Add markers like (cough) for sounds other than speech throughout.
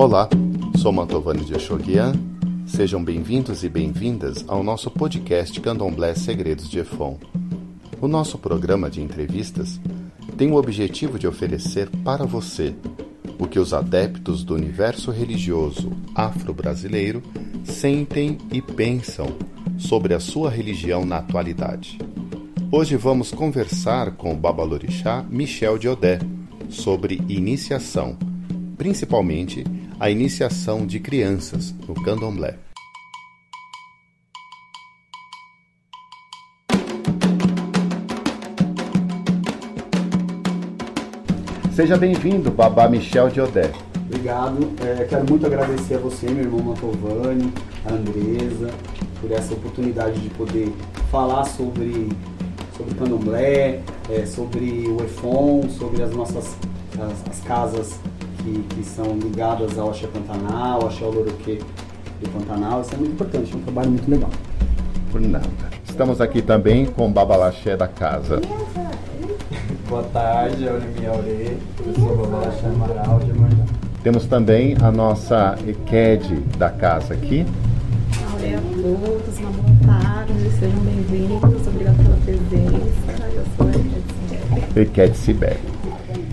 Olá, sou Mantovani de Oxoguian. Sejam bem-vindos e bem-vindas ao nosso podcast Candomblé Segredos de Efon. O nosso programa de entrevistas tem o objetivo de oferecer para você o que os adeptos do universo religioso afro-brasileiro sentem e pensam sobre a sua religião na atualidade. Hoje vamos conversar com o Babalorixá Michel de Odé sobre iniciação, principalmente a iniciação de crianças no candomblé. Seja bem-vindo, Babá Michel de Odé. Obrigado. É, quero muito agradecer a você, meu irmão Mantovani, a Andresa, por essa oportunidade de poder falar sobre, sobre candomblé, é, sobre o EFON, sobre as nossas as, as casas que, que são ligadas ao Axé Pantanal, ao Axé Oloroquê do Pantanal. Isso é muito importante, é um trabalho muito legal. Por nada. Estamos aqui também com o Babalaxé da casa. (laughs) Boa tarde, eu me Aure, eu sou Babalaxé Amaral de Manjá. Temos também a nossa EQED da casa aqui. Aure a todos, uma boa tarde, sejam bem-vindos, obrigada pela presença. Eu sou a EQED EQED Sibeli.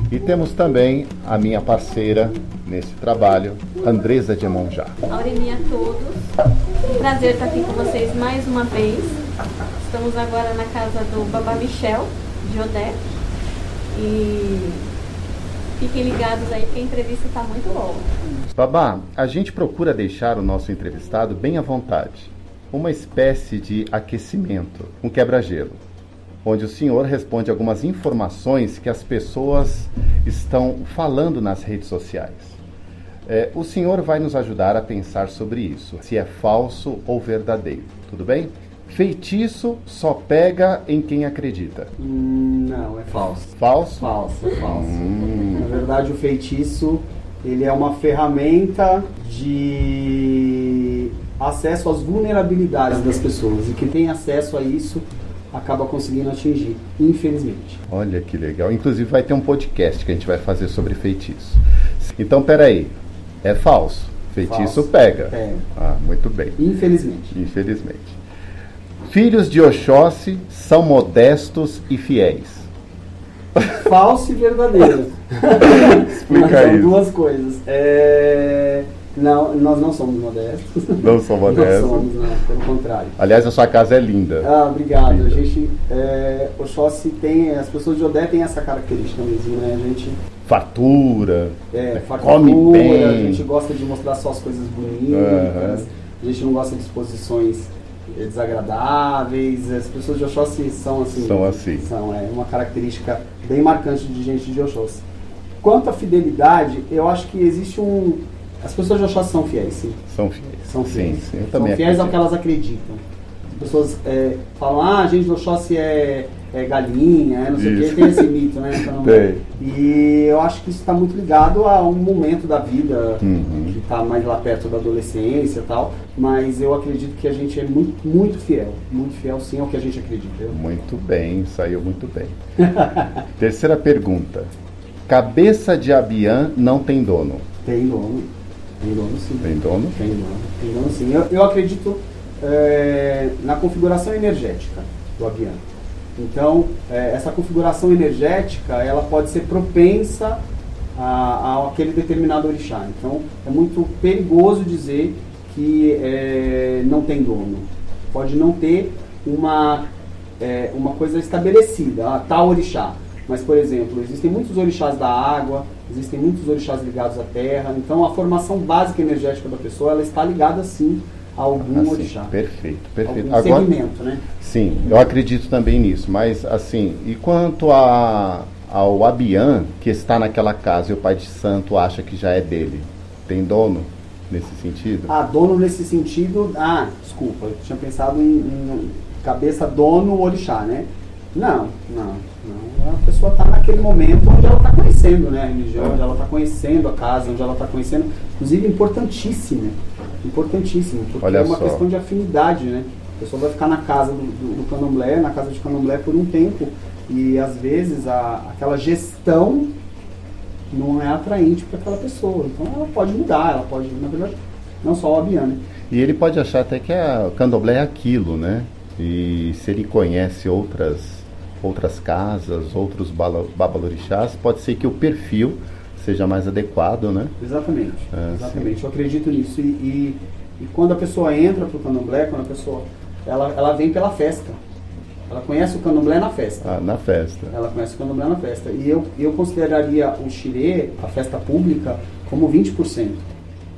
E temos também a minha parceira nesse trabalho, Andresa de Monjá. Aurelia a todos, um prazer estar aqui com vocês mais uma vez. Estamos agora na casa do Babá Michel, de Odé. E fiquem ligados aí que a entrevista está muito boa. Babá, a gente procura deixar o nosso entrevistado bem à vontade. Uma espécie de aquecimento, um quebra-gelo onde o senhor responde algumas informações que as pessoas estão falando nas redes sociais. É, o senhor vai nos ajudar a pensar sobre isso, se é falso ou verdadeiro, tudo bem? Feitiço só pega em quem acredita. Não, é falso. Falso? Falso, é falso. Hum. Na verdade, o feitiço ele é uma ferramenta de acesso às vulnerabilidades das pessoas e quem tem acesso a isso acaba conseguindo atingir, infelizmente. Olha que legal. Inclusive vai ter um podcast que a gente vai fazer sobre feitiço. Então, peraí, é falso. Feitiço falso. pega. Pega. Ah, muito bem. Infelizmente. Infelizmente. Filhos de Oxóssi são modestos e fiéis. Falso e verdadeiro. (laughs) Explica Mas são isso. duas coisas. É... Não, nós não somos modestos. Não sou (laughs) modesto. Não somos, não, pelo contrário. Aliás, a sua casa é linda. Ah, obrigado. Linda. A gente, é, Oxóssi tem, as pessoas de Odé têm essa característica mesmo, né? A gente Fartura. é, Come fartura, bem. a gente gosta de mostrar só as coisas bonitas, Aham. a gente não gosta de exposições eh, desagradáveis. As pessoas de Oxóssi são assim. São assim. São, é uma característica bem marcante de gente de Oxóssi. Quanto à fidelidade, eu acho que existe um. As pessoas de Oxóssi são fiéis, sim. São fiéis. São fiéis. Sim, sim. São fiéis ao que elas acreditam. As pessoas é, falam, ah, a gente do Oxóssi é, é galinha, é não sei o que, tem esse mito, né? (laughs) Então, Tem. E eu acho que isso está muito ligado a um momento da vida Uhum. que está mais lá perto da adolescência e tal. Mas eu acredito que a gente é muito, muito fiel. Muito fiel, sim, ao que a gente acredita. Muito bem, saiu muito bem. (laughs) Terceira pergunta. Cabeça de Abian não tem dono. Tem dono. Tem dono, sim. Tem dono? Tem dono. Tem dono, sim. Eu, eu acredito é, na configuração energética do avião. Então, é, essa configuração energética, ela pode ser propensa a, a aquele determinado orixá. Então, é muito perigoso dizer que é, não tem dono. Pode não ter uma, é, uma coisa estabelecida, ah, tal orixá. Mas, por exemplo, existem muitos orixás da água, existem muitos orixás ligados à terra. Então, a formação básica energética da pessoa, ela está ligada, sim, a algum Assim, orixá. perfeito, perfeito. Algum segmento, né? Sim, eu acredito também nisso, mas assim, e quanto a, ao Abian, que está naquela casa e o pai de santo acha que já é dele, tem dono nesse sentido? Ah, dono nesse sentido. Ah, desculpa, eu tinha pensado em, em cabeça dono orixá, né? Não, não, não. A pessoa está naquele momento onde ela está conhecendo né, a religião, onde ela está conhecendo a casa, onde ela está conhecendo, inclusive importantíssimo, importantíssimo, porque Olha é uma só. questão de afinidade, né? A pessoa vai ficar na casa do, do, do candomblé, na casa de candomblé por um tempo, e às vezes a, aquela gestão não é atraente para aquela pessoa. Então ela pode mudar, ela pode, na verdade, não só o Abian, né? E ele pode achar até que a candomblé é aquilo, né? E se ele conhece outras, outras casas, outros babalorixás, pode ser que o perfil seja mais adequado, né? Exatamente, Ah, exatamente. Eu acredito nisso. E, e, e quando a pessoa entra para o candomblé, quando a pessoa, ela, ela vem pela festa. Ela conhece o candomblé na festa. Ah, na festa. Ela conhece o candomblé na festa. E eu, eu consideraria o xirê, a festa pública, como 20%.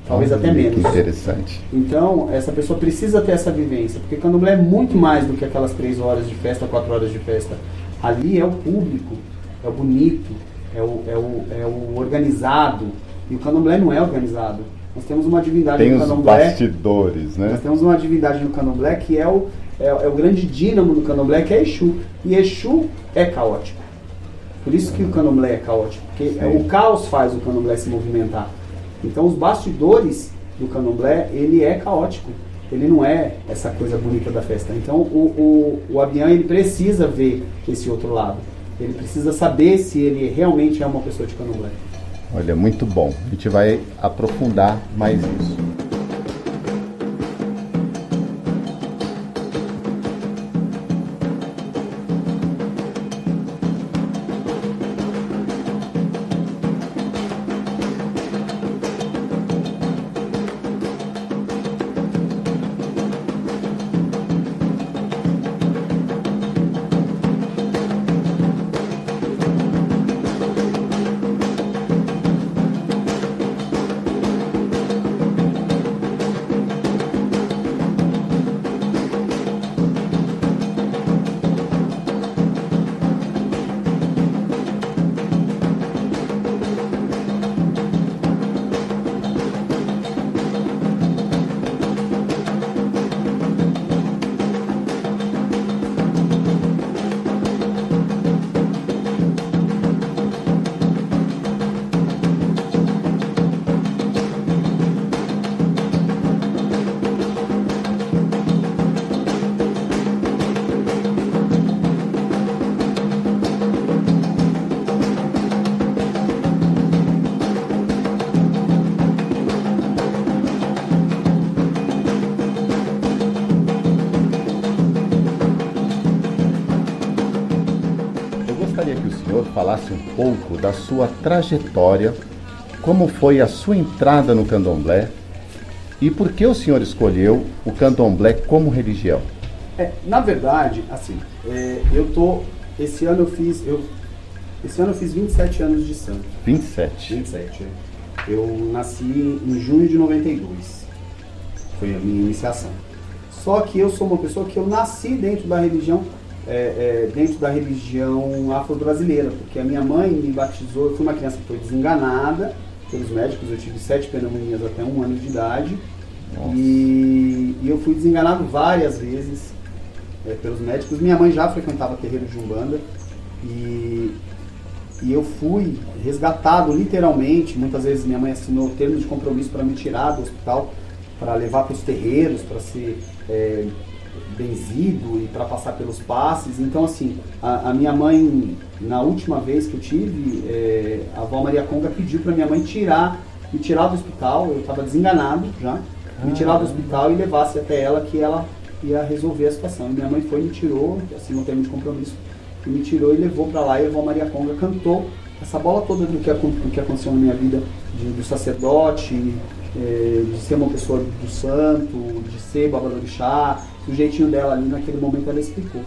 Talvez até menos. Interessante. Então, essa pessoa precisa ter essa vivência, porque candomblé é muito mais do que aquelas três horas de festa, quatro horas de festa. Ali é o público, é o bonito, é o, é o, é o organizado. E o candomblé não é organizado. Nós temos uma divindade Tem no os candomblé. bastidores, Nós né? temos uma divindade no candomblé que é o, é, é o grande dínamo do candomblé, que é Exu. E Exu é caótico. Por isso que o candomblé é caótico, porque Sim. o caos faz o candomblé se movimentar. Então os bastidores do candomblé, ele é caótico. Ele não é essa coisa bonita da festa. Então o, o, o Abian, ele precisa ver esse outro lado. Ele precisa saber se ele realmente é uma pessoa de candomblé. Olha, muito bom. A gente vai aprofundar mais isso. Sua trajetória, como foi a sua entrada no candomblé e por que o senhor escolheu o candomblé como religião. É, na verdade, assim, é, eu tô. Esse ano eu fiz. Eu, esse ano eu fiz 27 anos de santo. 27. 27, é. Eu nasci em junho de 92. Foi a minha iniciação. Só que eu sou uma pessoa que eu nasci dentro da religião, é, é, dentro da religião afro-brasileira, porque a minha mãe me batizou, eu fui uma criança que foi desenganada pelos médicos, eu tive sete pneumonias até um ano de idade. E, e eu fui desenganado várias vezes é, pelos médicos. Minha mãe já frequentava terreiro de Umbanda e, e eu fui resgatado literalmente. Muitas vezes minha mãe assinou termo de compromisso para me tirar do hospital, para levar para os terreiros, para ser é, benzido e para passar pelos passes. Então, assim, a, a minha mãe, na última vez que eu tive, é, a avó Maria Conga pediu para minha mãe tirar, me tirar do hospital. Eu estava desenganado já, me tirar do hospital e levasse até ela que ela ia resolver a situação. E minha mãe foi, me tirou, assinou termo de compromisso, e me tirou e levou para lá. E a avó Maria Conga cantou essa bola toda do que, do que aconteceu na minha vida, de, do sacerdote, eh, de ser uma pessoa do santo, de ser babadorixá, o jeitinho dela ali naquele momento ela explicou.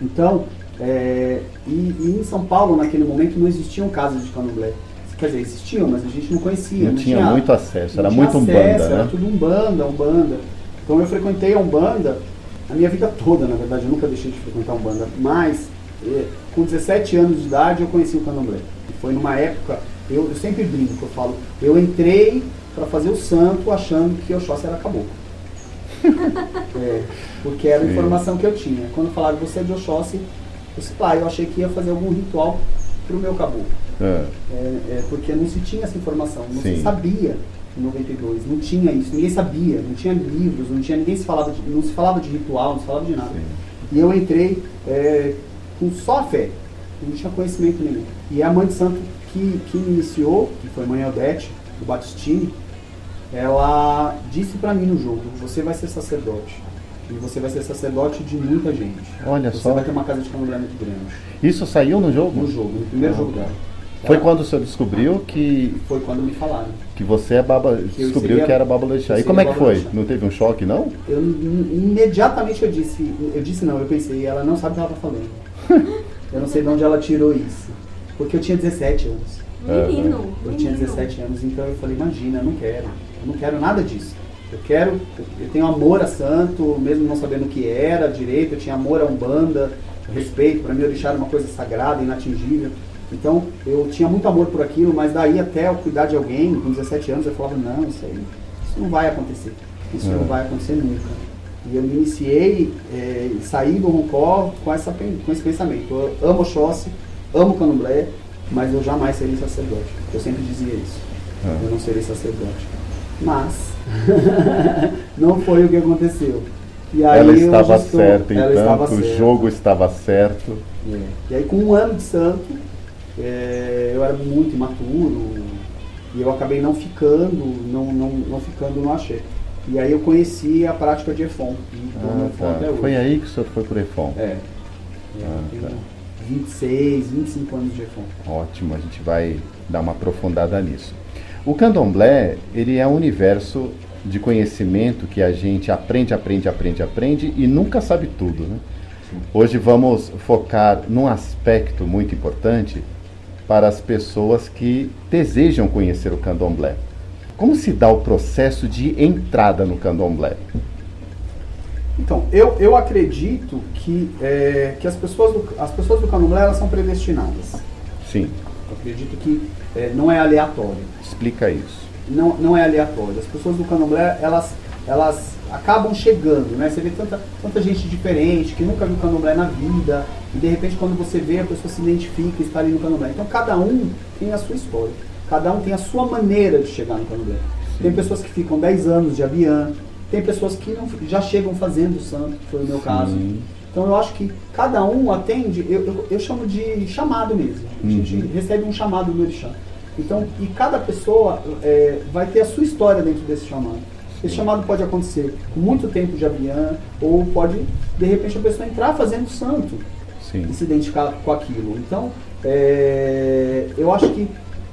Então, eh, e, e em São Paulo, naquele momento, não existiam casas de candomblé. Quer dizer, existiam, mas a gente não conhecia. Não tinha muito acesso, era não tinha muito Umbanda, acesso, Era né? tudo Umbanda, Umbanda. Então eu frequentei a Umbanda a minha vida toda, na verdade, eu nunca deixei de frequentar Umbanda. Mas, eh, com 17 anos de idade, eu conheci o candomblé. Foi numa época, eu, eu sempre brinco, eu falo, eu entrei para fazer o santo achando que Oxóssi era caboclo. É, porque era a informação que eu tinha. Quando falaram você é de Oxóssi, eu disse, pai, eu achei que ia fazer algum ritual pro meu caboclo. Ah, É, é, porque não se tinha essa informação, não Sim. se sabia em 92, não tinha isso, ninguém sabia, não tinha livros, não tinha ninguém se falava de, não se falava de ritual, não se falava de nada. sim. E eu entrei é, com só a fé. não tinha conhecimento nenhum. E a mãe de santo que, que me iniciou, que foi a mãe Odete, do Batistini, ela disse para mim no jogo, você vai ser sacerdote. E você vai ser sacerdote de muita gente. Olha você só. vai ter uma casa de candomblé muito grande. Isso saiu no jogo? No jogo, no primeiro Ah, jogo tá. dela. Foi quando o senhor descobriu que, Foi quando me falaram. que você é baba, descobriu seria- que era Baba Leixá. eu E como é que foi? Não teve um choque, não? Eu im- imediatamente eu disse, eu disse não, eu pensei, ela não sabe o que ela tá falando. (laughs) eu não sei de onde ela tirou isso. Porque eu tinha 17 anos. Menino, Eu tinha menino. 17 anos, então eu falei, imagina, eu não quero. Eu não quero nada disso. Eu quero, eu- tenho amor a santo, mesmo não sabendo o que era direito, eu tinha amor a Umbanda, respeito, para mim orixá era uma coisa sagrada, inatingível. Então eu tinha muito amor por aquilo, mas daí até eu cuidar de alguém, com 17 anos, eu falava, não, isso aí, isso não vai acontecer. Isso É. não vai acontecer nunca. E eu me iniciei, é, saí do Roncó com, essa, com esse pensamento. Eu amo Oxóssi, amo Candomblé, mas eu jamais serei sacerdote. Eu sempre dizia isso. Ah. Eu não serei sacerdote. Mas (laughs) não foi o que aconteceu. E aí ela estava estou- certa, ela então, estava o jogo estava certo. É. E aí com um ano de santo, é, eu era muito imaturo e eu acabei não ficando, não, não, não ficando no axé. E aí eu conheci a prática de Efon. E no Ah, tá. Foi aí que o senhor foi pro EFON. É. É, Ah, tá. tenho 26, 25 anos de Efon. Ótimo, a gente vai dar uma aprofundada nisso. O candomblé, ele é um universo de conhecimento que a gente aprende, aprende, aprende, aprende e nunca sabe tudo. Né? Hoje vamos focar num aspecto muito importante para as pessoas que desejam conhecer o candomblé. Como se dá o processo de entrada no candomblé? Então, eu, eu acredito que, é, que as, pessoas do, as pessoas do candomblé elas são predestinadas. Sim, Eu acredito que é, não é aleatório. Explica isso. não, não é aleatório. As pessoas do candomblé, elas, elas acabam chegando, né? Você vê tanta, tanta gente diferente, que nunca viu candomblé na vida, e de repente quando você vê, a pessoa se identifica e está ali no candomblé. Então cada um tem a sua história, cada um tem a sua maneira de chegar no candomblé. Tem pessoas que ficam 10 anos de abian, tem pessoas que não, já chegam fazendo o santo, que foi o meu caso. Sim. Então eu acho que cada um atende, eu, eu, eu chamo de chamado mesmo. A gente Uhum. recebe um chamado do orixá. Então, e cada pessoa é, vai ter a sua história dentro desse chamado. Esse chamado pode acontecer com muito tempo de abian, ou pode, de repente, a pessoa entrar fazendo santo Sim. e se identificar com aquilo. Então, é, eu acho que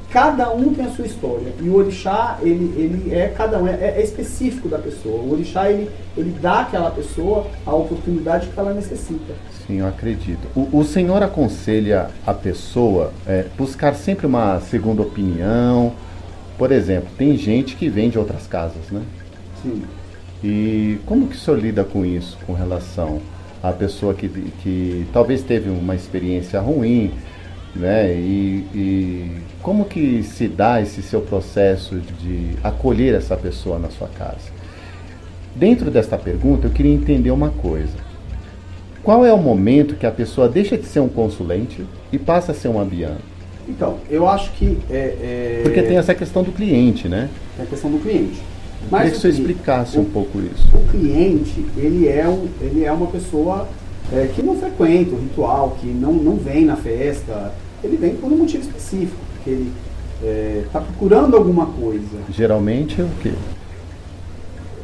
cada um tem a sua história. E o orixá, ele, ele é cada um, é, é específico da pessoa. O orixá, ele, ele dá àquela pessoa a oportunidade que ela necessita. Sim, eu acredito. O, o senhor aconselha a pessoa é, buscar sempre uma segunda opinião. Por exemplo, tem gente que vem de outras casas, né? Sim. E como que o senhor lida com isso, com relação à pessoa que, que talvez teve uma experiência ruim, né? E, e como que se dá esse seu processo de acolher essa pessoa na sua casa? Dentro desta pergunta, eu queria entender uma coisa. Qual é o momento que a pessoa deixa de ser um consulente e passa a ser um abiano? Então, eu acho que. É, é, Porque tem essa questão do cliente, né? é a questão do cliente. Eu queria que senhor cli- explicasse o- um pouco isso. o cliente, ele é, um, ele é uma pessoa é, que não frequenta o ritual, que não, não vem na festa. Ele vem por um motivo específico, porque ele está procurando alguma coisa. Geralmente é o quê?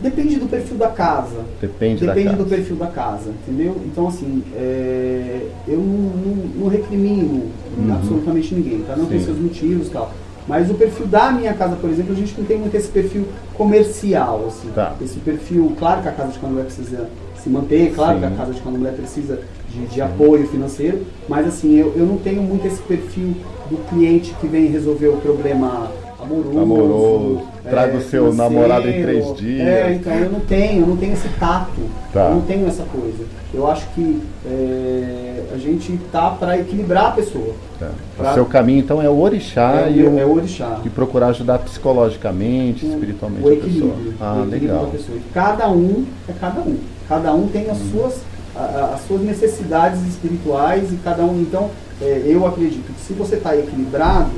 Depende do perfil da casa. Depende, Depende da casa. do perfil da casa, entendeu? Então, assim, é, eu não, não, recrimino Uhum. absolutamente ninguém, tá? Não tem Sim. seus motivos e tal. Mas o perfil da minha casa, por exemplo, a gente não tem muito esse perfil comercial, assim. Tá. Esse perfil, claro que a casa de candomblé precisa se manter, claro Sim. que a casa de candomblé precisa de, de apoio financeiro, mas assim, eu, eu não tenho muito esse perfil do cliente que vem resolver o problema amoroso. Amoroso, traga o seu namorado em três dias. É, então eu não tenho, eu não tenho esse tato. Tá. Eu não tenho essa coisa. Eu acho que é, a gente tá para equilibrar a pessoa. Tá. Pra- O seu caminho, então, é o orixá é, e, o, é o orixá. e procurar ajudar psicologicamente, O- espiritualmente o a pessoa. Ah, legal. cada um é cada um. Cada um tem as suas, a- a- as suas necessidades espirituais e cada um. Então, é, eu acredito que se você está equilibrado,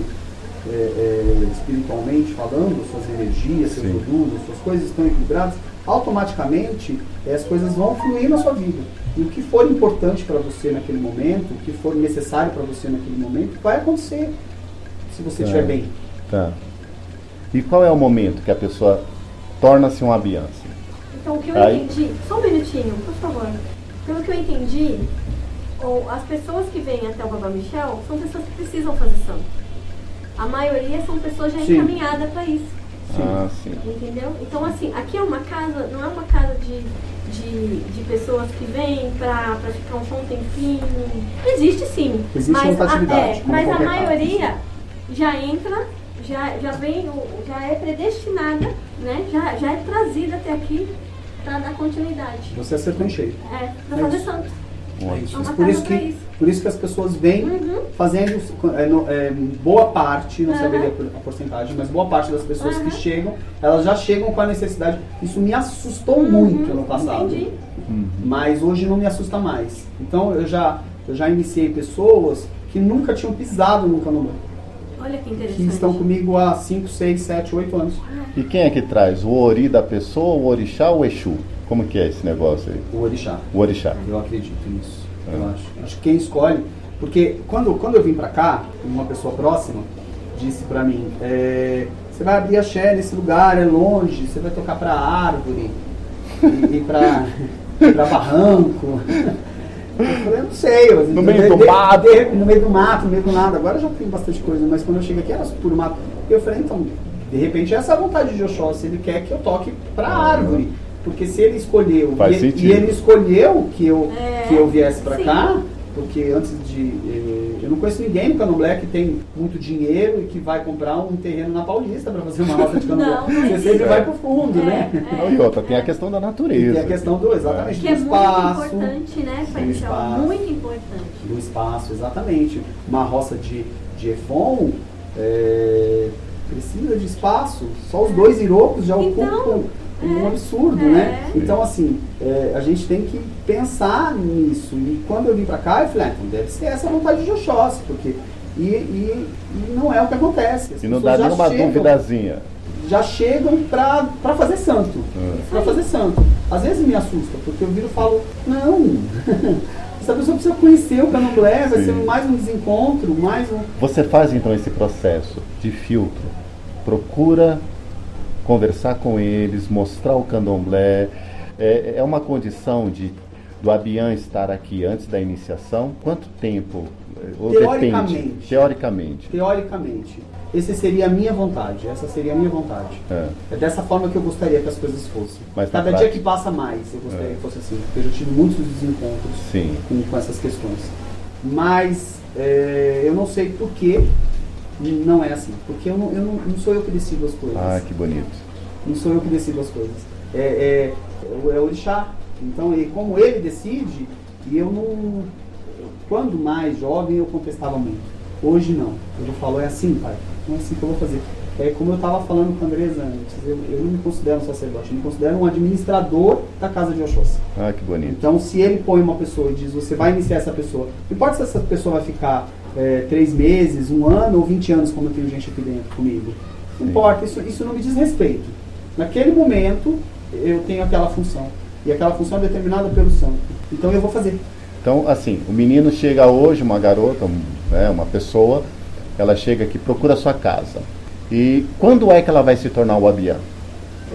é, é, espiritualmente falando, suas energias, seus produtos, suas coisas estão equilibradas, automaticamente eh, as coisas vão fluir na sua vida. E o que for importante para você naquele momento, o que for necessário para você naquele momento, vai acontecer se você estiver Tá. bem. Tá. E qual é o momento que a pessoa torna-se um abiance? Então, o que eu Aí. entendi, só um minutinho, por favor. Pelo que eu entendi, ou as pessoas que vêm até o Baba Michel são pessoas que precisam fazer santo. A maioria são pessoas já encaminhadas para isso, Sim. Ah, sim. entendeu? Então, assim, aqui é uma casa, não é uma casa de, de, de pessoas que vêm para ficar um bom tempinho. Existe sim. Existe mas a, é, mas a maioria já entra, já, já vem, já é predestinada, né? Já, já é trazida até aqui para dar continuidade. Você acertou em cheio. É, pra É fazer isso. santo. É isso. uma Por, casa isso pra que, isso. Por isso que as pessoas vêm Uhum. fazendo é, no- é, boa parte, não Aham. saberia a porcentagem, mas boa parte das pessoas Aham. que chegam, elas já chegam com a necessidade. Isso me assustou muito no passado. Uhum. Entendi. mas hoje não me assusta mais. Então eu já, eu já iniciei pessoas que nunca tinham pisado no candomblé, Olha que que interessante. estão comigo há 5, 6, 7, 8 anos. E quem é que traz? O ori da pessoa, o orixá ou o exu? Como que é esse negócio aí? O orixá. O orixá. Eu acredito nisso. Eu É. acho. Acho que quem escolhe, porque quando, quando eu vim pra cá, uma pessoa próxima disse pra mim, é, você vai abrir axé nesse lugar, é longe, você vai tocar pra árvore e, e pra, (laughs) pra barranco. Eu falei, eu não sei. eu- No meio do de- mato. de- no meio do mato, no meio do nada. Agora já tem bastante coisa, mas quando eu cheguei aqui era puro mato. Eu falei, então, de repente essa é a vontade de Oxóssi, ele quer que eu toque pra árvore. Porque se ele escolheu, Faz e, e ele escolheu que eu, É, que eu viesse sim. cá, porque antes de. eh, Eu não conheço ninguém no Candomblé que tem muito dinheiro e que vai comprar um terreno na Paulista pra fazer uma roça de Candomblé. Você existe. sempre vai pro fundo, É, né? é. Não, e outra, tem a questão da natureza. tem a questão do, exatamente, Que do é muito espaço. importante, né, Paixão? espaço. Muito importante. do espaço, exatamente. Uma roça de, de Efon é, precisa de espaço. Só os dois irocos já Então, ocupam um é, absurdo, é. né? Então, assim, é, a gente tem que pensar nisso. E quando eu vim pra cá, eu falei, ah, então deve ser essa vontade de Oxóssi, porque... E, e, e não é o que acontece. As E não dá nenhuma chegam- duvidazinha. já chegam pra, pra fazer santo. É. Pra fazer santo. Às vezes me assusta, porque eu viro e falo, não, (laughs) essa pessoa precisa conhecer o candomblé, vai ser mais um desencontro, mais um. Você faz então esse processo de filtro. Procura conversar com eles, mostrar o candomblé. É, é uma condição de do Abian estar aqui antes da iniciação? Quanto tempo? Ou Teoricamente. depende? Teoricamente. Teoricamente, essa seria a minha vontade, essa seria a minha vontade. É. É dessa forma que eu gostaria que as coisas fossem. Mas Cada dia que passa mais, eu gostaria É. que fosse assim, porque eu já tive muitos desencontros com, com essas questões. Mas é, eu não sei por que não é assim. Porque eu não, eu não, não sou eu que decido as coisas. Ah, que bonito. Não sou eu que decido as coisas. É, é, é o- orixá. Então, e como ele decide, e eu não. Quando mais jovem, eu contestava muito. Hoje não. Eu falo, é assim, pai. Não é assim que eu vou fazer. É como eu estava falando com a Andresa antes. Eu, eu não me considero um sacerdote, eu me considero um administrador da casa de Oxóssi. Ah, que bonito. Então, se ele põe uma pessoa e diz, você vai iniciar essa pessoa, não importa se essa pessoa vai ficar é, três meses, um ano ou 20 anos, como eu tenho gente aqui dentro comigo. Não Sim. importa, isso, isso não me diz respeito. Naquele momento, eu tenho aquela função. E aquela função é determinada pelo santo. Então, eu vou fazer. Então, assim, o menino chega hoje, uma garota, né, uma pessoa, ela chega aqui, procura a sua casa. E quando é que ela vai se tornar o Abian?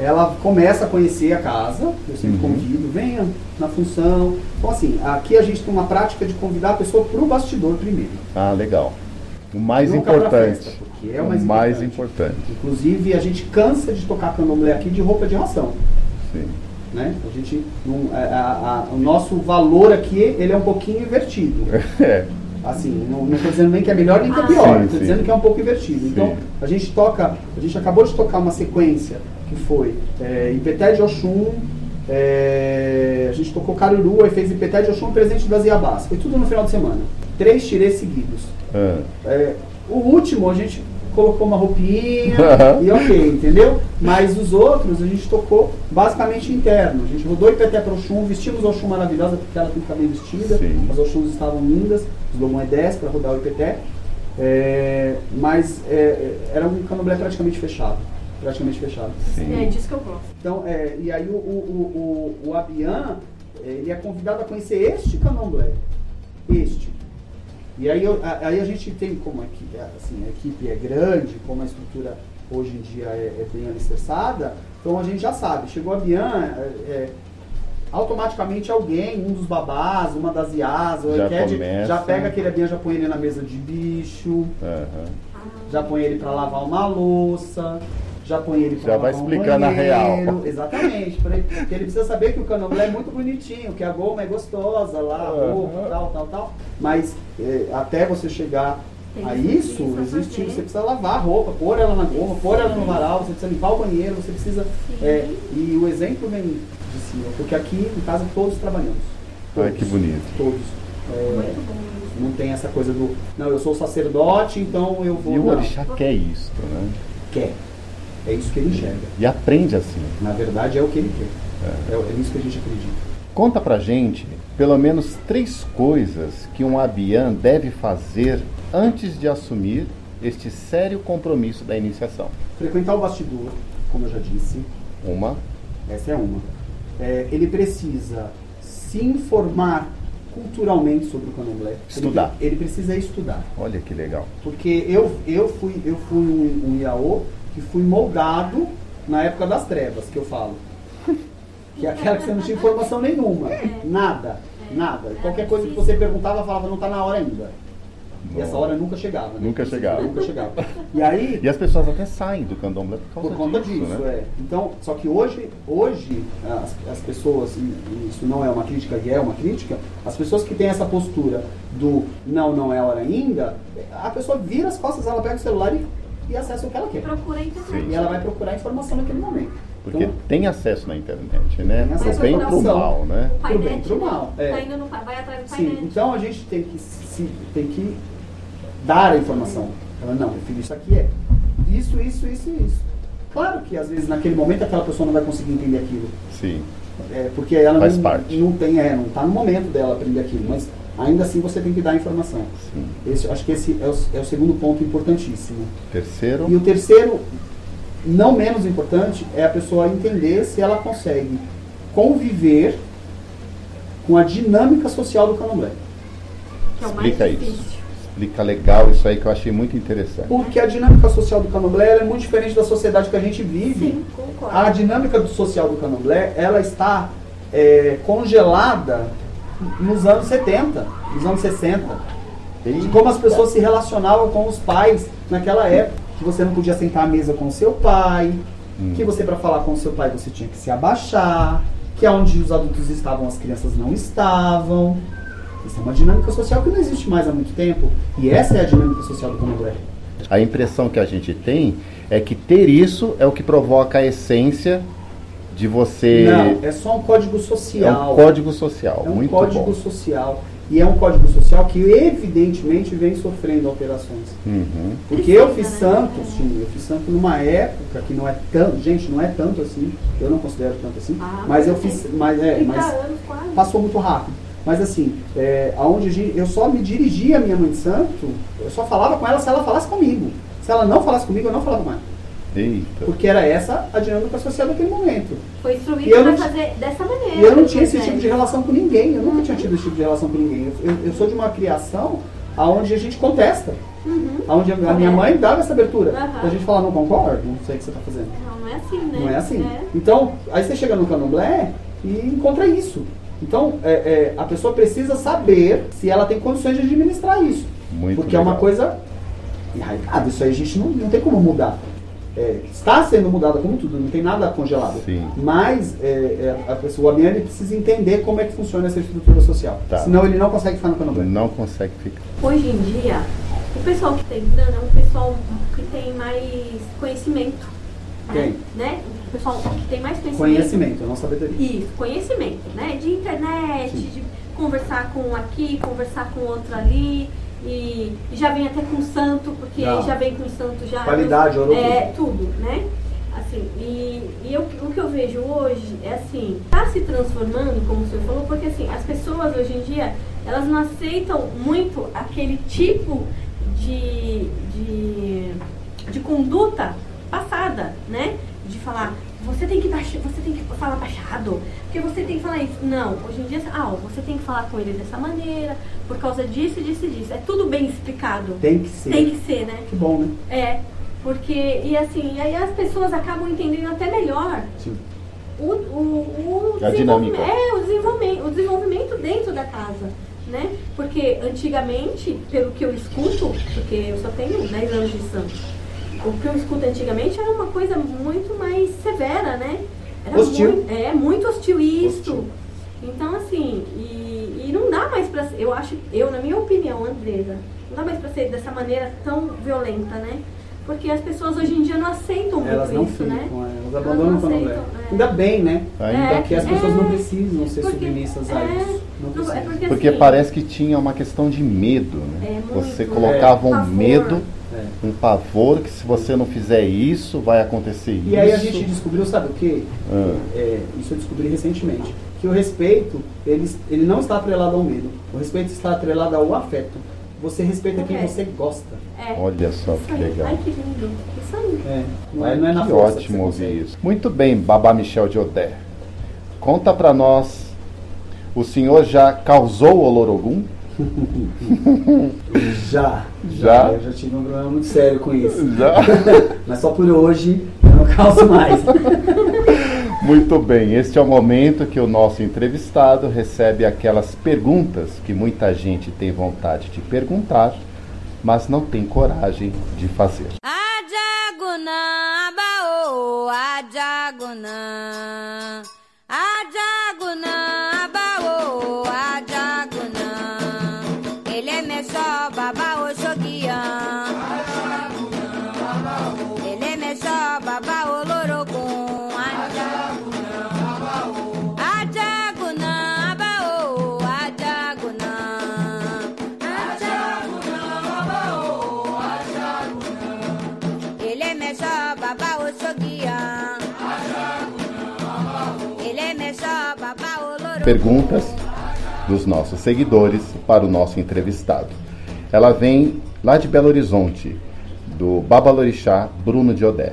Ela começa a conhecer a casa, eu sempre Uhum. convido, venha na função. Então, assim, aqui a gente tem uma prática de convidar a pessoa para o bastidor primeiro. Ah, legal. O mais Nunca importante. festa, porque é o mais mais importante. importante. Inclusive, a gente cansa de tocar candomblé aqui de roupa de ração. Sim. Né? A gente, a- a- a- o nosso valor aqui ele é um pouquinho invertido. (laughs) É. Assim, não estou dizendo nem que é melhor nem que é Ah, pior, estou dizendo que é um pouco invertido. Então, Sim. a gente toca, a gente acabou de tocar uma sequência que foi é, Ipeté de Oxum, é, a gente tocou Caruru, aí fez Ipeté de Oxum, presente das Iabás. Foi tudo no final de semana. Três tirês seguidos. Ah, É, o último a gente colocou uma roupinha Aham. e ok, entendeu? Mas os outros a gente tocou basicamente interno. A gente rodou Ipeté para Oxum, vestimos Oxum maravilhosa porque ela tem que ficar bem vestida. Sim. As Oxuns estavam lindas, os Lomon 10 para rodar o Ipeté. É, mas é, é, era um candomblé praticamente fechado. praticamente fechado. Sim. É disso que eu gosto. Então, é, e aí o, o, o, o, o Abian, é, ele é convidado a conhecer este candomblé. Este. E aí, eu- a, aí a gente tem, como aqui, assim, a equipe é grande, como a estrutura hoje em dia é, é bem alicerçada, então a gente já sabe, chegou a Bian, é, é, automaticamente alguém, um dos babás, uma das iás, Já quer de- começa. já pega aquele Abian, já põe ele na mesa de bicho, Aham. já põe ele para lavar uma louça, já põe ele para Já vai lavar um explicando a banheiro. real. Exatamente, porque ele precisa saber que o candomblé é muito bonitinho, que a goma é gostosa lá, a roupa, tal, tal, tal. Mas eh, até você chegar a isso, existe, você precisa lavar a roupa, pôr ela na goma, pôr ela no varal, você precisa limpar o banheiro, você precisa. Eh, e o exemplo vem de cima, porque aqui em casa todos trabalhamos. Ai, Todos, que bonito. Todos. Muito bom isso. não tem essa coisa do, não, eu sou sacerdote, então eu vou. E o orixá quer isso, né? quer. É isso que ele enxerga. E aprende assim. Na verdade, é o que ele quer. É, é nisso que a gente acredita. Conta pra gente pelo menos três coisas que um Abian deve fazer antes de assumir este sério compromisso da iniciação. Frequentar o bastidor, como eu já disse, Uma, essa é uma. É, ele precisa se informar culturalmente sobre o candomblé. Ele Estudar. pre- Ele, precisa estudar. olha que legal. Porque eu, eu fui, eu fui um, um Iaô que fui moldado na época das trevas, que eu falo. (laughs) Que é aquela que você não tinha informação nenhuma. Nada. Nada. Qualquer coisa que você perguntava, falava, não está na hora ainda. E essa hora nunca chegava. né? Nunca chegava. Nunca chegava. (laughs) E aí, E as pessoas até saem do candomblé por causa por conta disso, disso, né? é. Então, só que hoje, hoje as, as pessoas, e e isso não é uma crítica, e é uma crítica, as pessoas que têm essa postura do não, não é hora ainda, a pessoa vira as costas, ela pega o celular e, e acessa o que ela quer. Procura a internet. E ela vai procurar informação naquele momento. Porque Então, tem acesso na internet, né? Pro bem e pro mal, né? Pro bem, pro né? mal, é. Tá indo no, vai atrás do sim, então a gente tem que, se, tem que dar a informação. Ela, não, meu filho, isso aqui é isso, isso, isso e isso. Claro que às vezes naquele momento aquela pessoa não vai conseguir entender aquilo. Sim. É, porque ela Faz não, parte. não tem, é, não está no momento dela aprender aquilo, mas ainda assim você tem que dar a informação. Sim. Esse, acho que esse é o, é o segundo ponto importantíssimo. Terceiro, E o terceiro, não menos importante, é a pessoa entender se ela consegue conviver com a dinâmica social do candomblé. Que é o mais explica difícil. isso. Explica legal isso aí que eu achei muito interessante. Porque a dinâmica social do candomblé ela é muito diferente da sociedade que a gente vive. Sim, concordo. A dinâmica do social do candomblé, ela está é, congelada nos anos 70, nos anos 60. De como as pessoas se relacionavam com os pais naquela época. Que você não podia sentar à mesa com seu pai, Hum. que você para falar com seu pai você tinha que se abaixar, que onde os adultos estavam as crianças não estavam. Isso é uma dinâmica social que não existe mais há muito tempo. E essa é a dinâmica social do candomblé. A impressão que a gente tem é que ter isso é o que provoca a essência de você. Não, é só um código É social. um código social, É um muito código bom. social. E é um código social que evidentemente vem sofrendo alterações. Uhum. Porque eu fiz Precisa, né? santo, sim, eu fiz santo numa época que não é tanto, gente, não é tanto assim, eu não considero tanto assim, Ah, mas eu fiz, mas é, 30 mas anos quase. passou muito rápido. Mas assim, é, aonde eu só me dirigia à minha mãe de santo, eu só falava com ela se ela falasse comigo. Se ela não falasse comigo, eu não falava mais. Eita. Porque era essa a dinâmica social daquele momento. Foi E instruído não- fazer dessa maneira. E eu não tinha esse né? tipo de relação com ninguém. Eu nunca tinha tido esse tipo de relação com ninguém. Eu, eu- eu sou de uma criação onde a gente contesta. Uhum. Onde a, a minha mãe dava essa abertura. Aham. A gente fala, não concordo, não sei o que você está fazendo. Não, não é assim, né? Não é assim. Então, aí você chega no candomblé e encontra isso. Então, é, é, a pessoa precisa saber se ela tem condições de administrar isso. Muito Porque é uma legal. coisa enraizada. Isso aí a gente não, não tem como mudar. É, está sendo mudada como tudo, não tem nada congelado. Sim. Mas é, é, a pessoa, o Amiani precisa entender como é que funciona essa estrutura social. Tá. Senão ele não consegue ficar no candomblé. Não consegue ficar. Hoje em dia, o pessoal que está entrando é um pessoal que tem mais conhecimento. Tem. Né? né? O pessoal que tem mais conhecimento. Conhecimento, não sabedoria. Isso, conhecimento, né? De internet, Sim. de conversar com um aqui, conversar com outro ali. E, e já vem até com santo, porque Já. já, vem com santo já. Qualidade, ouro, É, tudo, né? Assim, e, e eu- o que eu vejo hoje é assim, tá se transformando, como o senhor falou, porque assim, as pessoas hoje em dia, elas não aceitam muito aquele tipo de, de, de conduta passada. né? De falar, você tem que baixar, você tem que falar baixado, porque você tem que falar isso. Não, hoje em dia, ah, você tem que falar com ele dessa maneira, por causa disso, disso e disso. É tudo bem explicado. Tem que ser. Tem que ser, né? Que bom, né? É, porque, e assim, aí as pessoas acabam entendendo até melhor Sim. o, o, o A dinâmica. desenvolvimento- É, o desenvolvimento, o desenvolvimento dentro da casa, né? Porque antigamente, pelo que eu escuto, porque eu só tenho 10 anos de santo, o que eu escuto antigamente era uma coisa muito mais severa, né? Era Hostil. Muito, é, muito hostil isso. Hostil. Então, assim, e, e não dá mais pra ser, eu acho, eu, na minha opinião, Andresa, não dá mais pra ser dessa maneira tão violenta, né? Porque as pessoas hoje em dia não aceitam muito Elas não isso, ficam, né? é, elas Elas abandonam não quando é. Ainda bem, né? Ainda É, Porque as pessoas é, não precisam ser porque- submissas a é, isso. Não não- é precisam. porque, Porque assim, parece que tinha uma questão de medo, né? É, muito, você né? colocava um medo, É. um pavor, que se você não fizer isso, vai acontecer isso. E aí a gente descobriu, sabe o quê? Ah. É, isso eu descobri recentemente. Que o respeito, ele, ele não está atrelado ao medo. O respeito está atrelado ao afeto. Você respeita quem Correto. você gosta. É. Olha só Isso que legal. Ai, que lindo. Isso aí. É, não, é, não é na que força ótimo que ouvir isso. Muito bem, Babá Michel de Oder. Conta pra nós, o senhor já causou o Olorogum? (laughs) Já, Já? Eu já tive um problema muito sério com isso. Já? (laughs) Mas só por hoje eu não calço mais. (laughs) Muito bem, este é o momento que o nosso entrevistado recebe aquelas perguntas que muita gente tem vontade de perguntar, mas não tem coragem de fazer. Ajaguna abaô, ajaguna. Ajaguna Perguntas dos nossos seguidores para o nosso entrevistado. Ela vem lá de Belo Horizonte, do Babalorixá Bruno de Odé.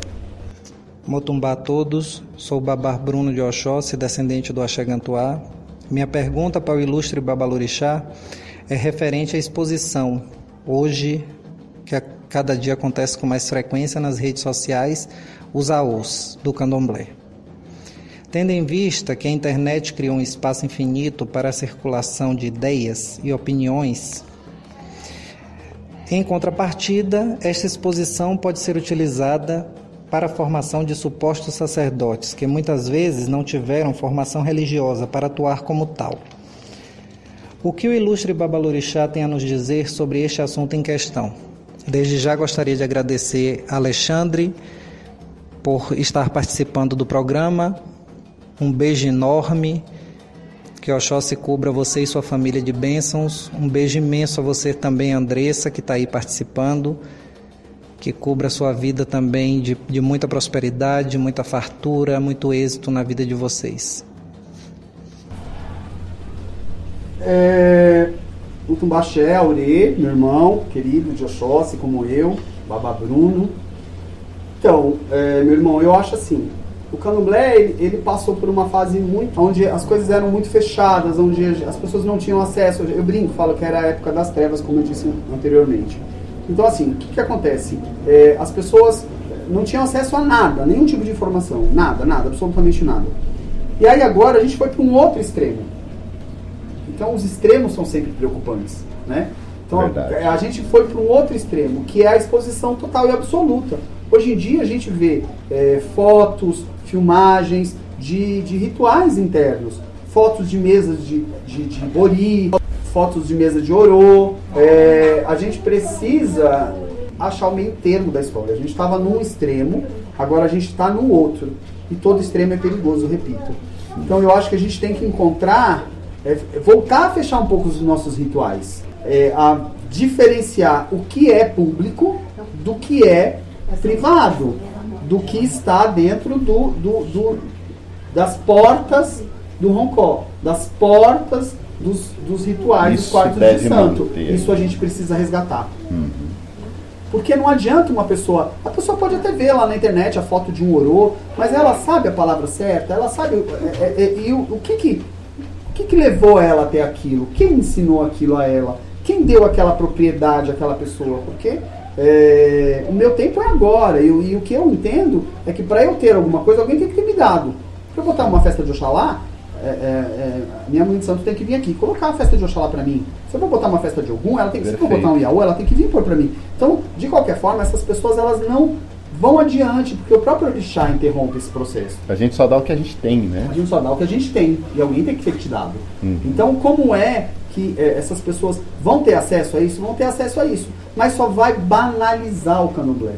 Motumbá a todos, sou o Babar Bruno de Oxóssi, descendente do Axegantuá. Minha pergunta para o ilustre Babalorixá é referente à exposição, hoje, que a cada dia acontece com mais frequência nas redes sociais, os AOs do candomblé. Tendo em vista que a internet criou um espaço infinito para a circulação de ideias e opiniões, em contrapartida, esta exposição pode ser utilizada para a formação de supostos sacerdotes que muitas vezes não tiveram formação religiosa para atuar como tal. O que o ilustre Babalorixá tem a nos dizer sobre este assunto em questão? Desde já gostaria de agradecer a Alexandre por estar participando do programa. Um beijo enorme. Que Oxóssi cubra você e sua família de bênçãos. Um beijo imenso a você também, Andressa, que está aí participando. Que cubra sua vida também de, de muita prosperidade, muita fartura, muito êxito na vida de vocês. É, o Tumbaxé, Aure, meu irmão, querido de Oxóssi, como eu, Baba Bruno. Então, é, meu irmão, eu acho assim, o candomblé, ele, ele passou por uma fase muito, onde as coisas eram muito fechadas, onde as pessoas não tinham acesso, eu brinco, falo que era a época das trevas, como eu disse anteriormente. Então, assim, o que, que acontece? É, as pessoas não tinham acesso a nada, nenhum tipo de informação, nada, nada, absolutamente nada. E aí agora a gente foi para um outro extremo. Então os extremos são sempre preocupantes, né? Então Verdade. a gente foi para um outro extremo, que é a exposição total e absoluta. Hoje em dia a gente vê é, fotos, filmagens de, de rituais internos, fotos de mesas de, de, de bori, fotos de mesa de orô. É, a gente precisa achar o meio termo da história. A gente estava num extremo, agora a gente está no outro. E todo extremo é perigoso, repito. Então eu acho que a gente tem que encontrar, é, voltar a fechar um pouco os nossos rituais, é, a diferenciar o que é público do que é privado, do que está dentro do, do, do- das portas do Roncó, das portas dos, dos rituais dos Isso quartos deve de santo. manter. Isso a gente precisa resgatar. Porque não adianta uma pessoa. A pessoa pode até ver lá na internet a foto de um orô, mas ela sabe a palavra certa, ela sabe. É, é, é, e o, o, que, que, o que, que levou ela até aquilo? Quem ensinou aquilo a ela? Quem deu aquela propriedade àquela pessoa? Porque é, o meu tempo é agora. E, e, o que eu entendo é que para eu ter alguma coisa, alguém tem que ter me dado. Para eu botar uma festa de Oxalá, é, é, é, minha mãe de santo tem que vir aqui colocar a festa de Oxalá para mim. Se eu vou botar uma festa de algum, ela tem que, se eu vou botar um Iaú, ela tem que vir pôr para mim. Então, de qualquer forma, essas pessoas elas não vão adiante, porque o próprio orixá interrompe esse processo. A gente só dá o que a gente tem, né? A gente só dá o que a gente tem, e alguém tem que ter te dado. Uhum. Então, como é que é, essas pessoas vão ter acesso a isso? Vão ter acesso a isso, mas só vai banalizar o candomblé.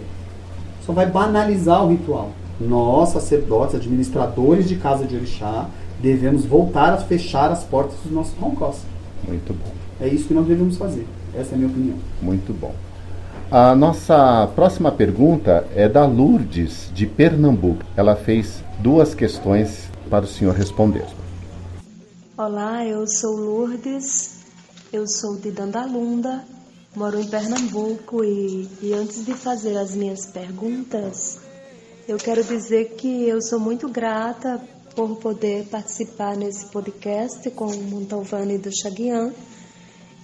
Só vai banalizar o ritual. Nós, sacerdotes, administradores de casa de orixá, devemos voltar a fechar as portas dos nossos roncós. Muito bom. É isso que nós devemos fazer. Essa é a minha opinião. Muito bom. A nossa próxima pergunta é da Lourdes, de Pernambuco. Ela fez duas questões para o senhor responder. Olá, eu sou Lourdes, eu sou de Dandalunda, moro em Pernambuco e, e antes de fazer as minhas perguntas, eu quero dizer que eu sou muito grata por poder participar nesse podcast com o Montalvani do Chaguian.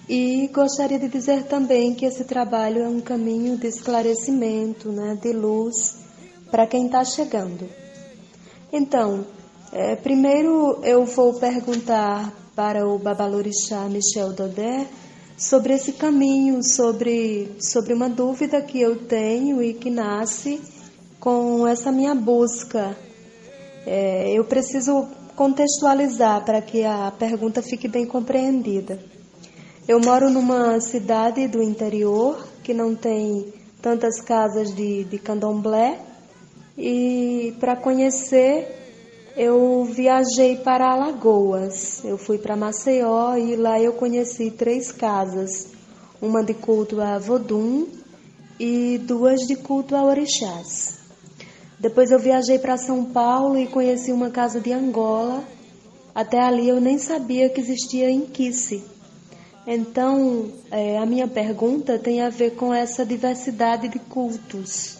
E gostaria de dizer também que esse trabalho é um caminho de esclarecimento, né, de luz para quem está chegando. Então, é, primeiro eu vou perguntar para o Babalorixá Michel Dodé sobre esse caminho, sobre, sobre uma dúvida que eu tenho e que nasce com essa minha busca é, eu preciso contextualizar para que a pergunta fique bem compreendida. Eu moro numa cidade do interior que não tem tantas casas de, de candomblé e para conhecer eu viajei para Alagoas. Eu fui para Maceió e lá eu conheci três casas, uma de culto a Vodum e duas de culto a orixás. Depois eu viajei para São Paulo e conheci uma casa de Angola. Até ali eu nem sabia que existia Inquice. Então, é, a minha pergunta tem a ver com essa diversidade de cultos.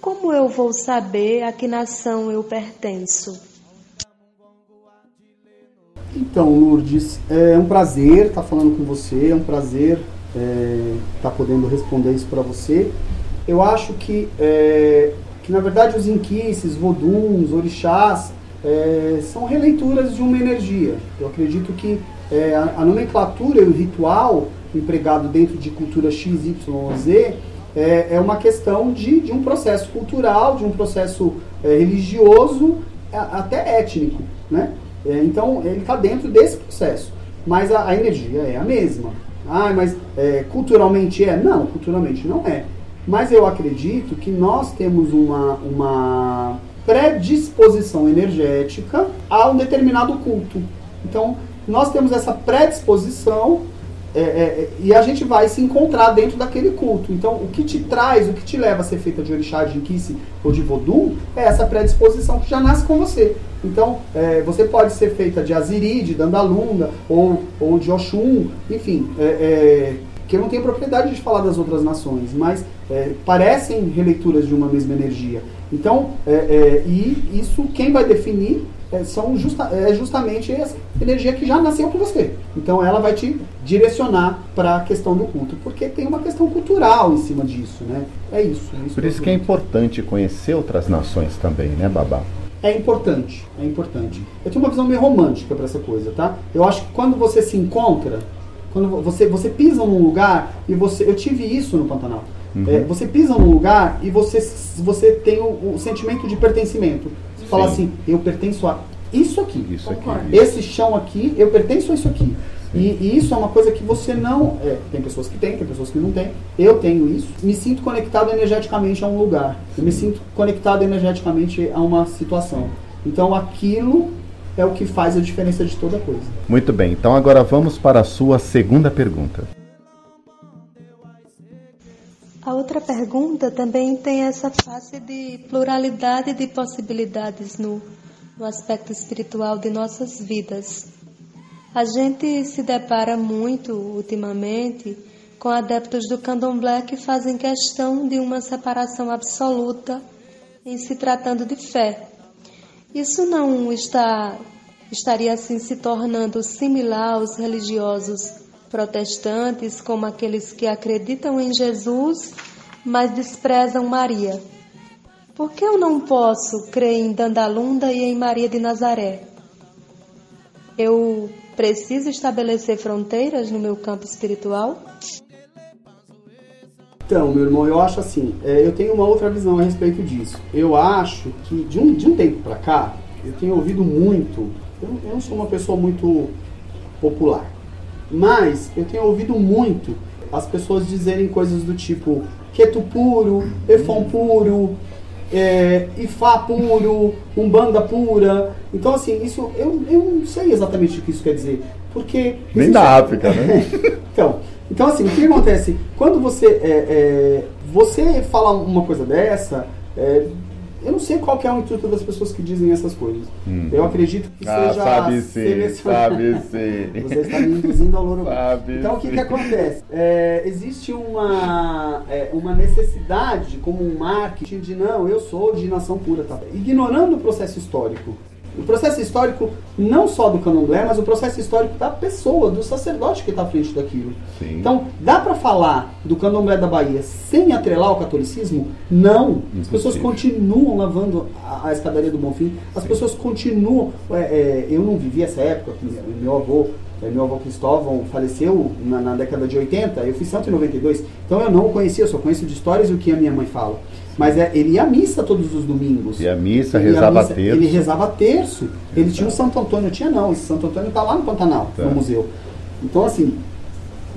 Como eu vou saber a que nação eu pertenço? Então, Lourdes, é um prazer estar falando com você, é um prazer é, estar podendo responder isso para você. Eu acho que é, que na verdade os inquices, voduns, orixás, é, são releituras de uma energia. Eu acredito que é, a, a, nomenclatura e o ritual empregado dentro de cultura X, Y Z é, é uma questão de, de um processo cultural, de um processo é, religioso, até étnico. Né? É, então ele está dentro desse processo. Mas a, a, energia é a mesma. Ah, mas é, culturalmente é? Não, culturalmente não é. Mas eu acredito que nós temos uma, uma predisposição energética a um determinado culto. Então, nós temos essa predisposição é, é, e a gente vai se encontrar dentro daquele culto. Então, o que te traz, o que te leva a ser feita de orixá, de inquice ou de vodum, é essa predisposição que já nasce com você. Então, é, você pode ser feita de aziri, de dandalunda, ou, ou de oxum, enfim, é, é, que eu não tenho propriedade de falar das outras nações, mas é, parecem releituras de uma mesma energia. Então, é, é, e isso quem vai definir é, são justa, é justamente essa energia que já nasceu com você. Então, ela vai te direcionar para a questão do culto, porque tem uma questão cultural em cima disso, né? É isso. É isso Por isso que é importante conhecer outras nações também, né, Babá? É importante, é importante. Eu tenho uma visão meio romântica para essa coisa, tá? Eu acho que quando você se encontra, quando você, você pisa num lugar e você. Eu tive isso no Pantanal. Uhum. É, você pisa num lugar e você, você tem o, o sentimento de pertencimento. Você Sim. fala assim, eu pertenço a isso aqui. Isso aqui. Esse chão aqui, eu pertenço a isso aqui. E, e, isso é uma coisa que você não. É, tem pessoas que têm, tem pessoas que não têm. Eu tenho isso. Me sinto conectado energeticamente a um lugar. Eu me sinto conectado energeticamente a uma situação. Então aquilo é o que faz a diferença de toda coisa. Muito bem, então agora vamos para a sua segunda pergunta. A outra pergunta também tem essa face de pluralidade de possibilidades no, no aspecto espiritual de nossas vidas. A gente se depara muito ultimamente com adeptos do candomblé que fazem questão de uma separação absoluta em se tratando de fé. Isso não está estaria assim se tornando similar aos religiosos protestantes, como aqueles que acreditam em Jesus, mas desprezam Maria. Por que eu não posso crer em Dandalunda e em Maria de Nazaré? Eu preciso estabelecer fronteiras no meu campo espiritual? Então, meu irmão, eu acho assim, é, eu tenho uma outra visão a respeito disso. Eu acho que de um, de um tempo para cá, eu tenho ouvido muito, eu, eu não sou uma pessoa muito popular, mas eu tenho ouvido muito as pessoas dizerem coisas do tipo Queto puro, Efon puro, é, Ifá puro, Umbanda pura. Então, assim, isso eu, eu não sei exatamente o que isso quer dizer. Porque. Nem da África, né? (laughs) então, então, assim, o que acontece? Quando você, é, é, você fala uma coisa dessa, é, eu não sei qual é o intuito das pessoas que dizem essas coisas. Hum. Eu acredito que ah, seja sabe sim, sabe sim. Você está me induzindo ao louro. Então o que, que acontece? É, existe uma, é, uma necessidade, como um marketing, de não, eu sou de nação pura, tá? ignorando o processo histórico. O processo histórico não só do candomblé, mas o processo histórico da pessoa, do sacerdote que está à frente daquilo. Sim. Então, dá para falar do candomblé da Bahia sem atrelar o catolicismo? Não. Impossível. As pessoas continuam lavando a, a escadaria do Bonfim, as Sim. pessoas continuam. É, é, eu não vivi essa época, meu avô é, meu avô Cristóvão faleceu na, na, década de 80, eu fui santo em 92, então eu não o conhecia, eu só conheço de histórias o que a minha mãe fala. Mas é, ele ia à missa todos os domingos. E a missa, rezava missa, terço. Ele rezava terço. Exato. Ele tinha um Santo Antônio, tinha não. Esse Santo Antônio está lá no Pantanal, tá. no museu. Então, assim,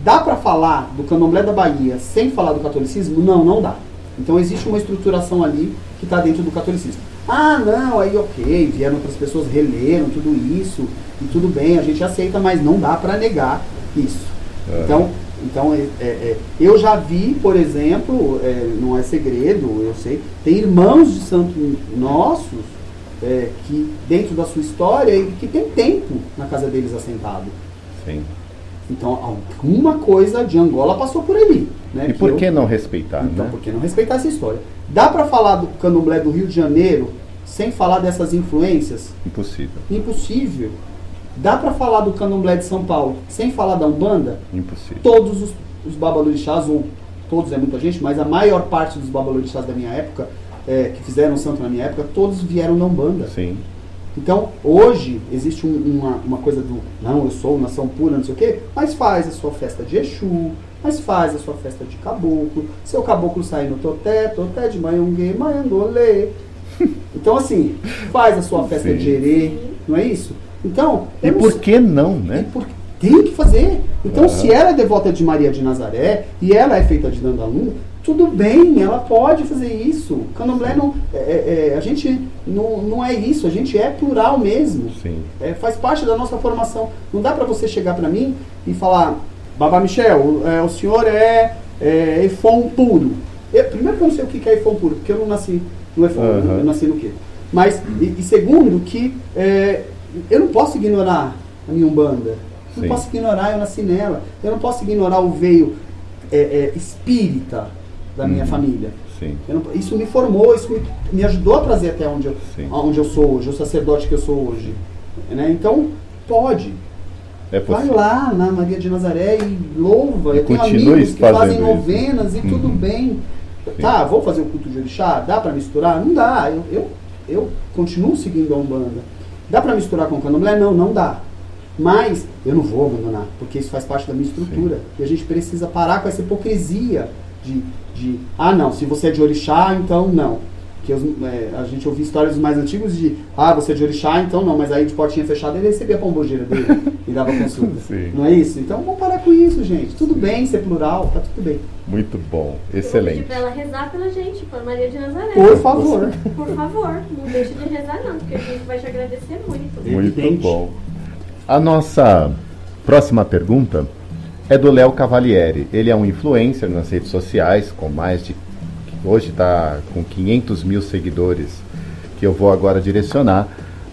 dá para falar do candomblé da Bahia sem falar do catolicismo? Não, não dá. Então, existe uma estruturação ali que está dentro do catolicismo. Ah, não, aí ok, vieram outras pessoas, releram tudo isso, e tudo bem, a gente aceita, mas não dá para negar isso. É. Então, então, é, é, é, eu já vi, por exemplo, é, não é segredo, eu sei, tem irmãos de santo nossos é, que, dentro da sua história, que tem tempo na casa deles assentado. Sim. Então, alguma coisa de Angola passou por ali. Né, e por que eu, não respeitar? Então, né? por que não respeitar essa história? Dá para falar do candomblé do Rio de Janeiro sem falar dessas influências? Impossível. Impossível. Dá para falar do candomblé de São Paulo sem falar da Umbanda? Impossível. Todos os, os babalorixás, ou todos é muita gente, mas a maior parte dos babalorixás da minha época, é, que fizeram santo na minha época, todos vieram da Umbanda. Sim. Então, hoje, existe um, uma, uma coisa do, não, eu sou nação pura, não sei o quê, mas faz a sua festa de Exu, mas faz a sua festa de caboclo, seu caboclo sai no toté, toté de manhongue, manhangolê. (laughs) Então, assim, faz a sua festa Sim. de Herê, não é isso? Então. E por que não, né? Por, tem que fazer. Então, uhum. se ela é devota de Maria de Nazaré e ela é feita de Dandalum, tudo bem, ela pode fazer isso. Candomblé não. É, é, é, a gente não, não é isso, a gente é plural mesmo. É, faz parte da nossa formação. Não dá para você chegar para mim e falar, Babá Michel, é, o senhor é, é Efon puro. Eu, primeiro que eu não sei o que é Efon puro, porque eu não nasci no Efon, uhum. eu nasci no quê? Mas, e, e segundo, que é, eu não posso ignorar a minha Umbanda. Não Sim. posso ignorar, eu nasci nela. Eu não posso ignorar o veio é, é, espírita da minha uhum. família. Não, isso me formou, isso me, me, ajudou a trazer até onde eu, onde eu sou hoje, o sacerdote que eu sou hoje. Né? Então, pode. É Vai lá na Maria de Nazaré e louva. E eu tenho amigos que fazem novenas isso. e uhum. tudo bem. Sim. Tá, vou fazer o culto de orixá? Dá para misturar? Não dá. Eu, eu, eu continuo seguindo a Umbanda. Dá para misturar com o candomblé? Não, não dá. Mas eu não vou abandonar, porque isso faz parte da minha estrutura. Sim. E a gente precisa parar com essa hipocrisia de, de, ah, não, se você é de orixá, então não. Que é, a gente ouviu histórias mais antigos de, ah, você é de orixá, então não, mas aí de portinha fechada ele recebia a pombogeira dele (laughs) e dava consulta. Sim. Não é isso? Então vamos parar com isso, gente. Tudo Sim. bem ser plural, tá tudo bem. Muito bom, excelente. Eu vou pedir pra ela rezar pela gente, por Maria de Nazaré. Por favor. Por favor, não deixe de rezar não, porque a gente vai te agradecer muito. Muito Evidente. bom. A nossa próxima pergunta é do Léo Cavalieri. Ele é um influencer nas redes sociais, com mais de Hoje está com 500 mil seguidores, que eu vou agora direcionar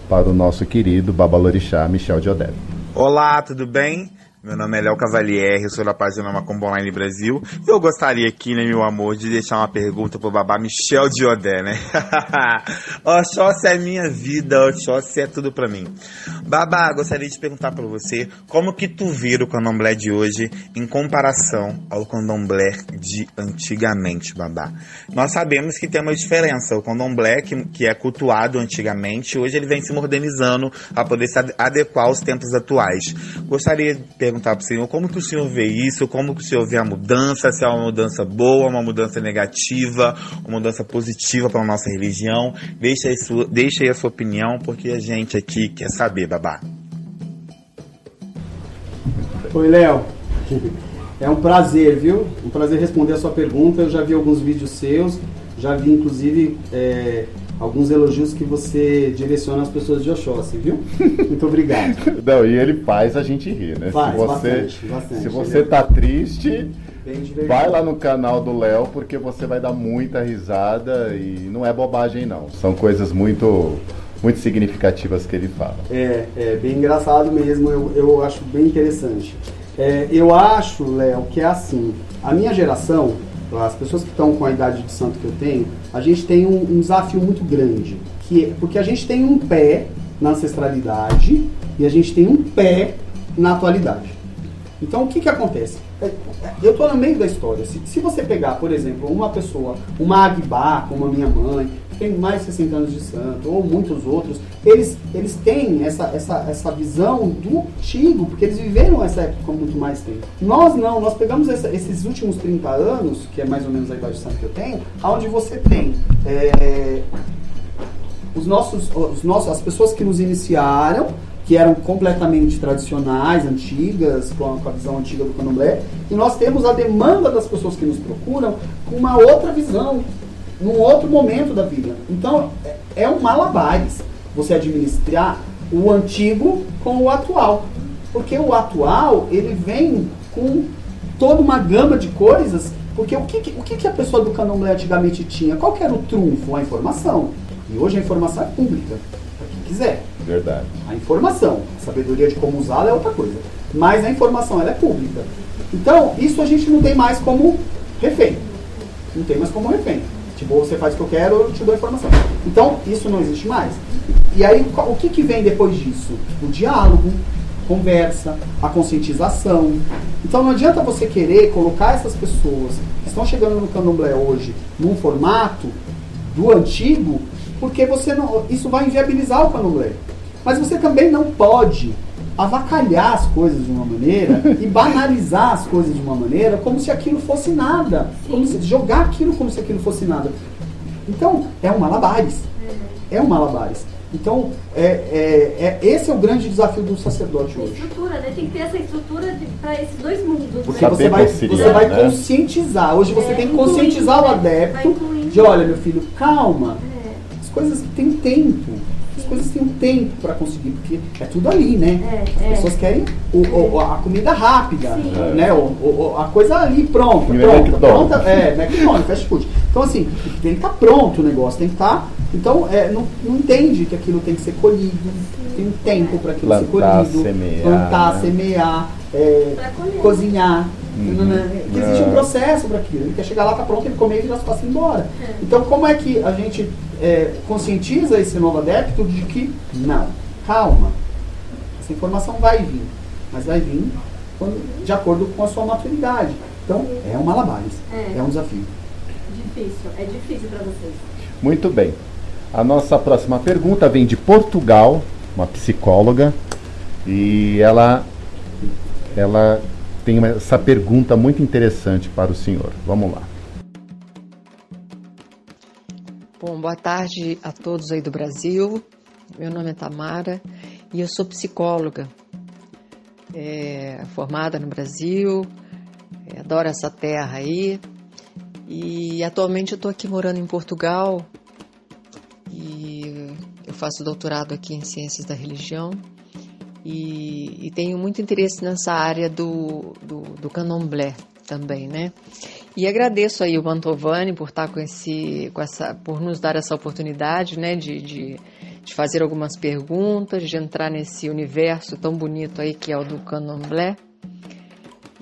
para o nosso querido Babalorixá Michel Diodé. Olá, tudo bem? Meu nome é Léo Cavalieri, sou da página Macombo Online Brasil. E eu gostaria aqui, né, meu amor, de deixar uma pergunta pro babá Michel Diodé, né? (laughs) Oxóssi é minha vida, Oxóssi é tudo pra mim. Babá, gostaria de perguntar pra você como que tu vira o candomblé de hoje em comparação ao candomblé de antigamente, babá. Nós sabemos que tem uma diferença. O candomblé, que, que é cultuado antigamente, hoje ele vem se modernizando para poder se adequar aos tempos atuais. Gostaria de perguntar para o senhor como que o senhor vê isso, como que o senhor vê a mudança, se é uma mudança boa, uma mudança negativa, uma mudança positiva para a nossa religião. Deixa aí, sua, deixa aí a sua opinião, porque a gente aqui quer saber, babá. Oi, Léo. É um prazer, viu? Um prazer responder a sua pergunta. Eu já vi alguns vídeos seus, já vi inclusive é, alguns elogios que você direciona às pessoas de Oxóssi, viu? (laughs) Muito obrigado. Não, e ele faz a gente rir, né? Faz, se você, bastante, bastante. Se você tá triste, vai lá no canal do Léo, porque você vai dar muita risada e não é bobagem não. São coisas muito muito significativas que ele fala. É, é bem engraçado mesmo, eu, eu acho bem interessante. É, eu acho, Léo, que é assim, a minha geração, as pessoas que estão com a idade de santo que eu tenho, a gente tem um, um desafio muito grande, que é, porque a gente tem um pé na ancestralidade e a gente tem um pé na atualidade. Então o que, que acontece? É, Eu estou no meio da história. Se, se você pegar, por exemplo, uma pessoa, uma Agbá, como a minha mãe, que tem mais de 60 anos de santo, ou muitos outros, eles, eles têm essa, essa, essa visão do antigo, porque eles viveram essa época muito mais tempo. Nós não, nós pegamos essa- esses últimos 30 anos, que é mais ou menos a idade de santo que eu tenho, onde você tem é, os nossos, os nossos, as pessoas que nos iniciaram, que eram completamente tradicionais, antigas, com a, visão antiga do candomblé, e nós temos a demanda das pessoas que nos procuram com uma outra visão, num outro momento da vida. Então, é, é um malabares você administrar o antigo com o atual. Porque o atual, ele vem com toda uma gama de coisas, porque o que, o que, a pessoa do candomblé antigamente tinha? Qual era o trunfo? A informação. E hoje a informação é pública, para quem quiser. Verdade. A informação, a sabedoria de como usá-la é outra coisa. Mas a informação ela é pública. Então, isso a gente não tem mais como refém. Não tem mais como refém. Tipo, você faz o que eu quero, eu te dou a informação. Então, isso não existe mais. E aí, o que, que vem depois disso? O diálogo, conversa, a conscientização. Então, não adianta você querer colocar essas pessoas que estão chegando no candomblé hoje num formato do antigo, porque você não, isso vai inviabilizar o candomblé. Mas você também não pode avacalhar as coisas de uma maneira e banalizar as coisas de uma maneira como se aquilo fosse nada. Como se jogar aquilo como se aquilo fosse nada. Então, é um malabares. É um malabares. Então, é, é, é- esse é o grande desafio do sacerdote hoje. estrutura, né? Tem que ter essa estrutura para esses dois mundos. Porque né? você vai, conciliar, você vai né? conscientizar. Hoje você É, tem que incluindo, conscientizar o né? adepto de olha, meu filho, calma. É. As coisas têm tempo. As coisas têm um tempo para conseguir, porque é tudo ali, né? É, As é. pessoas querem o- o- a comida rápida, Sim. né? O, a coisa ali pronta, E pronta, McDonald's. pronta. É, McDonald's, fast food. Então assim, tem que estar pronto o negócio, tem que estar. Então, é, não, não entende que aquilo tem que ser colhido, tem um tempo para aquilo ser Plantar, colhido, semear, plantar, né? semear, é, cozinhar. Uhum. né? Que existe É. um processo para aquilo. Ele quer chegar lá, tá pronto, ele comer e virar as costas e ir embora. É. Então, como é que a gente é, conscientiza esse novo adepto de que, não, calma, essa informação vai vir, mas vai vir quando- de acordo com a sua maturidade. Então, é um malabares, É. é um desafio. Difícil, é difícil para vocês. Muito bem. A nossa próxima pergunta vem de Portugal, uma psicóloga, e ela ela tem essa pergunta muito interessante para o senhor. Vamos lá. Bom, boa tarde a todos aí do Brasil. Meu nome é Tamara e eu sou psicóloga, é, formada no Brasil, é, adoro essa terra aí. E atualmente eu estou aqui morando em Portugal e eu faço doutorado aqui em Ciências da Religião e, e tenho muito interesse nessa área do, do, do candomblé também, né? E agradeço aí o Mantovani por estar com esse, com essa, por nos dar essa oportunidade, né, de, de, de fazer algumas perguntas, de entrar nesse universo tão bonito aí que é o do candomblé.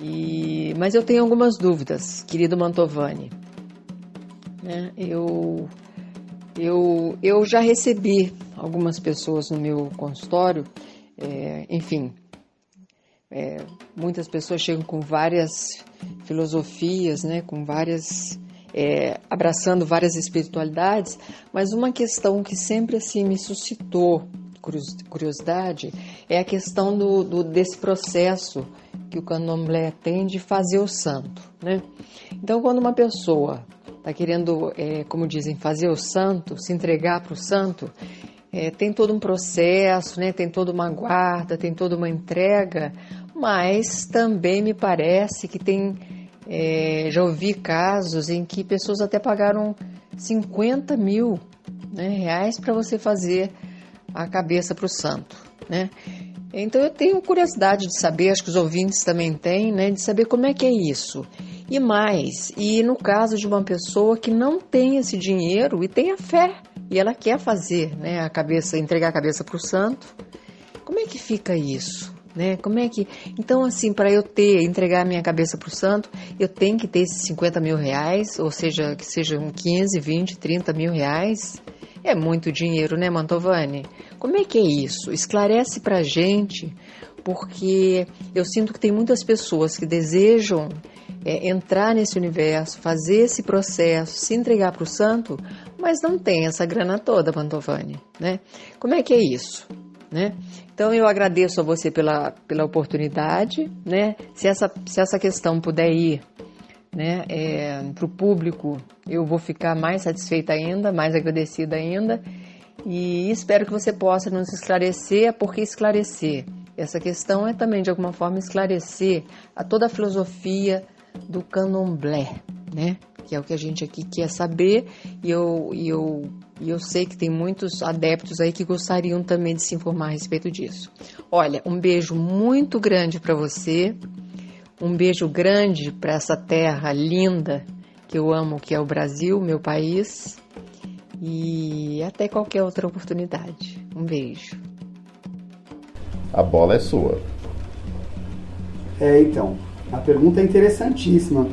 E, mas eu tenho algumas dúvidas, querido Mantovani. Né? Eu, eu, eu já recebi algumas pessoas no meu consultório, é, enfim, é, muitas pessoas chegam com várias filosofias, né, com várias é, abraçando várias espiritualidades, mas uma questão que sempre assim me suscitou curiosidade é a questão do, do desse processo que o candomblé tem de fazer o santo, né? Então, quando uma pessoa está querendo, é, como dizem, fazer o santo, se entregar para o santo, é, tem todo um processo, né? Tem toda uma guarda, tem toda uma entrega, mas também me parece que tem. É, já ouvi casos em que pessoas até pagaram 50 mil né, reais para você fazer a cabeça para o santo, né? Então eu tenho curiosidade de saber, acho que os ouvintes também têm, né, de saber como é que é isso. E mais, e no caso de uma pessoa que não tem esse dinheiro e tem a fé e ela quer fazer, né, a cabeça, entregar a cabeça para o santo, como é que fica isso? né? Como é que. Então, assim, para eu ter, entregar a minha cabeça para o santo, eu tenho que ter esses 50 mil reais, ou seja, que sejam 15, 20, 30 mil reais. É muito dinheiro, né, Mantovani? Como é que é isso? Esclarece para a gente, porque eu sinto que tem muitas pessoas que desejam é, entrar nesse universo, fazer esse processo, se entregar para o santo, mas não tem essa grana toda, Mantovani, né? Como é que é isso? Né? Então eu agradeço a você pela, pela oportunidade, né? Se essa, se essa questão puder ir né, é, para o público, eu vou ficar mais satisfeita ainda, mais agradecida ainda. E espero que você possa nos esclarecer, porque esclarecer essa questão é também de alguma forma esclarecer a toda a filosofia do candomblé, né? Que é o que a gente aqui quer saber e eu, e eu e eu sei que tem muitos adeptos aí que gostariam também de se informar a respeito disso. Olha, um beijo muito grande para você, um beijo grande para essa terra linda que eu amo, que é o Brasil, meu país, e até qualquer outra oportunidade. Um beijo. A bola é sua. É, então, a pergunta é interessantíssima.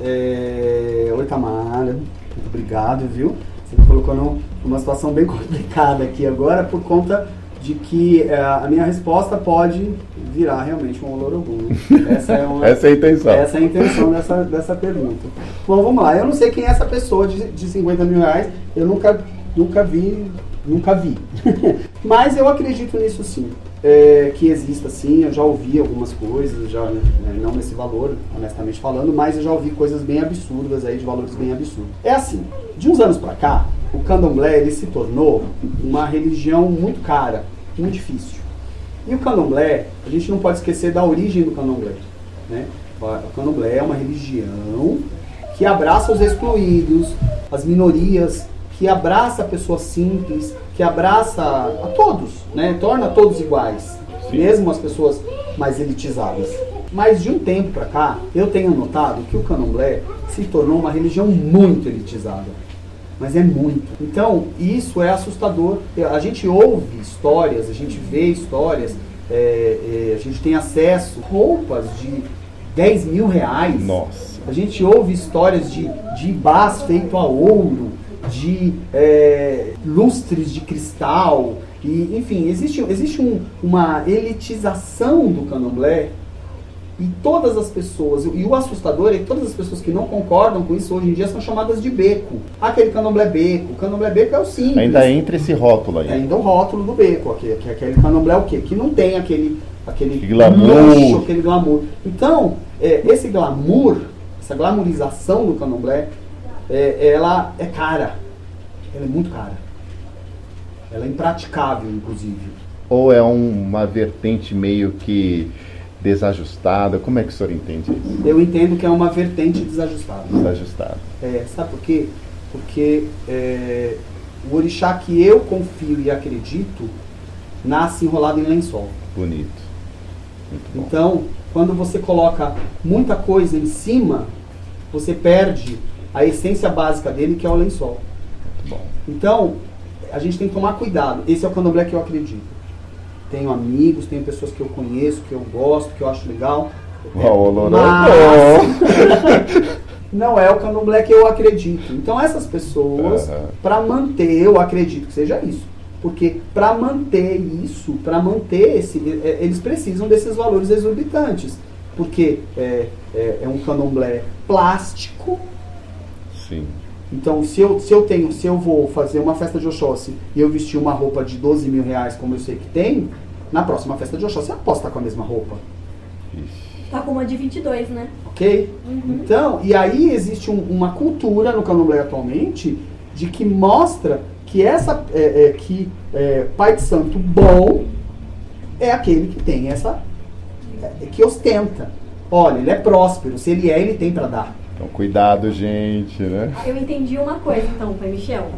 É... Oi, Tamara, muito obrigado, viu? Você me colocou numa situação bem (laughs) complicada aqui agora por conta de que é, a minha resposta pode virar realmente um olorogum. Essa é, uma, (laughs) essa é a intenção. Essa é a intenção dessa, dessa pergunta. Bom, vamos lá. Eu não sei quem é essa pessoa de, de 50 mil reais. Eu nunca, nunca vi, nunca vi. (laughs) Mas eu acredito nisso sim. É, que exista sim, eu já ouvi algumas coisas, já né, não nesse valor, honestamente falando, mas eu já ouvi coisas bem absurdas aí, de valores bem absurdos. É assim, de uns anos para cá, o candomblé ele se tornou uma religião muito cara, muito difícil. E o candomblé, a gente não pode esquecer da origem do candomblé. Né? O candomblé é uma religião que abraça os excluídos, as minorias, que abraça pessoas simples, que abraça a todos, né? torna todos iguais, Sim. mesmo as pessoas mais elitizadas. Mas de um tempo para cá, eu tenho notado que o candomblé se tornou uma religião muito elitizada. Mas é muito. Então, isso é assustador. A gente ouve histórias, a gente vê histórias, é, é, a gente tem acesso a roupas de 10 mil reais. Nossa. A gente ouve histórias de, de ibás feito a ouro, de é, lustres de cristal. E, enfim, existe, existe um, uma elitização do candomblé e todas as pessoas, e o assustador é que todas as pessoas que não concordam com isso hoje em dia são chamadas de beco. Aquele candomblé beco. O candomblé beco é o simples. Ainda entra esse rótulo aí. É ainda o rótulo do beco, que, que é aquele candomblé o quê? Que não tem aquele, aquele glamour. Luxo, aquele glamour. Então, é, esse glamour, essa glamorização do candomblé, é, ela é cara. Ela é muito cara. Ela é impraticável, inclusive. Ou é um, uma vertente meio que desajustada? Como é que o senhor entende isso? Eu entendo que é uma vertente desajustada. Desajustada. É, sabe por quê? Porque é, o orixá que eu confio e acredito nasce enrolado em lençol. Bonito. Então, quando você coloca muita coisa em cima, você perde a essência básica dele, que é o lençol. Então, a gente tem que tomar cuidado. Esse é o candomblé que eu acredito tenho amigos, tenho pessoas que eu conheço, que eu gosto, que eu acho legal. Mas- (laughs) não é o candomblé que eu acredito. Então essas pessoas, Aham. para manter, eu acredito que seja isso. Porque para manter isso, para manter esse, é, eles precisam desses valores exorbitantes. Porque é, é, é um candomblé plástico. Sim. Então, se eu, se eu tenho, se eu vou fazer uma festa de Oxóssi e eu vestir uma roupa de 12 mil reais, como eu sei que tem, na próxima festa de Oxóssi eu posso estar com a mesma roupa. Tá com uma de 22, né? Ok? Então, e aí existe um- uma cultura no candomblé atualmente de que mostra que essa é, é, que é, pai de santo bom é aquele que tem essa é, que ostenta. Olha, ele é próspero. Se ele é, ele tem para dar. Então, cuidado, gente, né? Eu entendi uma coisa então, Pai Michel.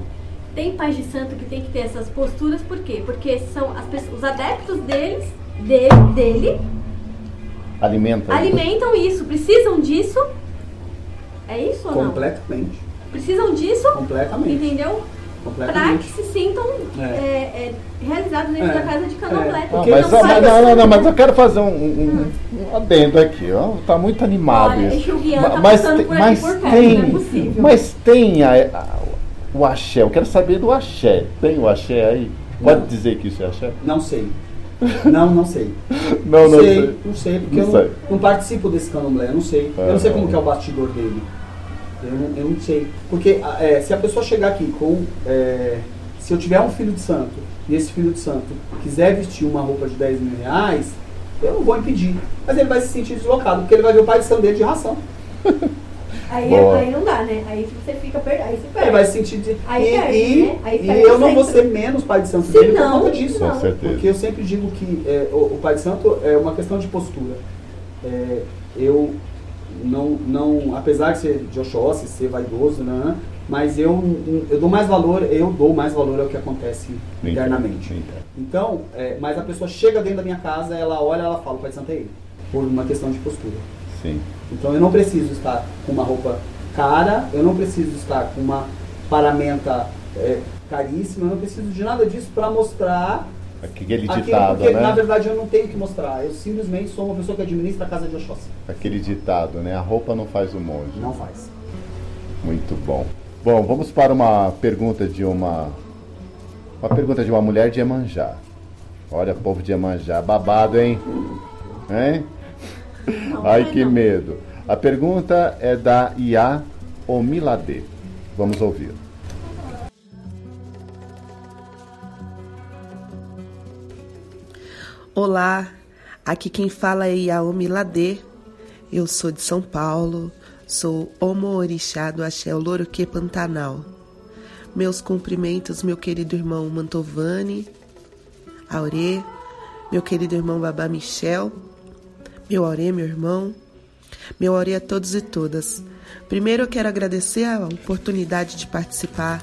Tem pais de santo que tem que ter essas posturas, por quê? Porque são as pessoas, os adeptos deles, dele, dele Alimenta. alimentam isso, precisam disso. É isso ou não? Completamente. Precisam disso, Completamente. entendeu? Pra Completamente. que se sintam É. é, é, realizados dentro É. da casa de candomblé. É. Ah, Porque mas, não ah, faz mas não, não, não, mas eu quero fazer um, um, um adendo aqui, ó. Tá muito animado Olha, isso. tá mas tem- por aqui mas por perto, tem, não é possível. Mas tem a- a- o axé, eu quero saber do axé. Tem o axé aí? Pode Não. dizer que isso é axé? Não sei. Não, não sei. Não, não sei, sei. Não sei, porque Não eu sei. não, não participo desse candomblé, eu não sei. Eu não sei Aham. como que é o bastidor dele. Eu não, eu não sei. Porque é, se a pessoa chegar aqui com. é, se eu tiver um filho de santo e esse filho de santo quiser vestir uma roupa de 10 mil reais, eu não vou impedir. Mas ele vai se sentir deslocado, porque ele vai ver o pai de santo dele de ração. (laughs) Aí, aí não dá, né? Aí você fica per... aí Ele perde. vai se sentir. De... Aí e perde, e, né? Aí e perde eu não vou ser menos pai de santo Se dele não, por conta disso. Com certeza. Porque eu sempre digo que é, o, o Pai de Santo é uma questão de postura. É, eu não, não, apesar de ser de Oxóssi, ser vaidoso, né, mas eu, eu dou mais valor, eu dou mais valor ao que acontece internamente. Então, Então, é, mas a pessoa chega dentro da minha casa, ela olha, ela fala, Pai é ele, por uma questão de postura. Sim. Então eu não preciso estar com uma roupa cara, eu não preciso estar com uma paramenta é, caríssima, eu não preciso de nada disso para mostrar Aquele aquilo, ditado, porque né? na verdade eu não tenho que mostrar. Eu simplesmente sou uma pessoa que administra a casa de Oxóssi. Aquele ditado, né? A roupa não faz o monge. Não faz. Muito bom. Bom, vamos para uma pergunta de uma. Uma pergunta de uma mulher de Emanjá. Olha, povo de Emanjá, babado, hein? Hein? Não, Ai, é que não. medo. A pergunta é da Ia Omilade. Vamos ouvir. Olá, aqui quem fala é Yaomi Ladê. Eu sou de São Paulo, sou Homo Orixá do Axé Loroque Pantanal. Meus cumprimentos, meu querido irmão Mantovani, Aurê, meu querido irmão Babá Michel, meu Aurê, meu irmão, meu Aurê a todos e todas. Primeiro eu quero agradecer a oportunidade de participar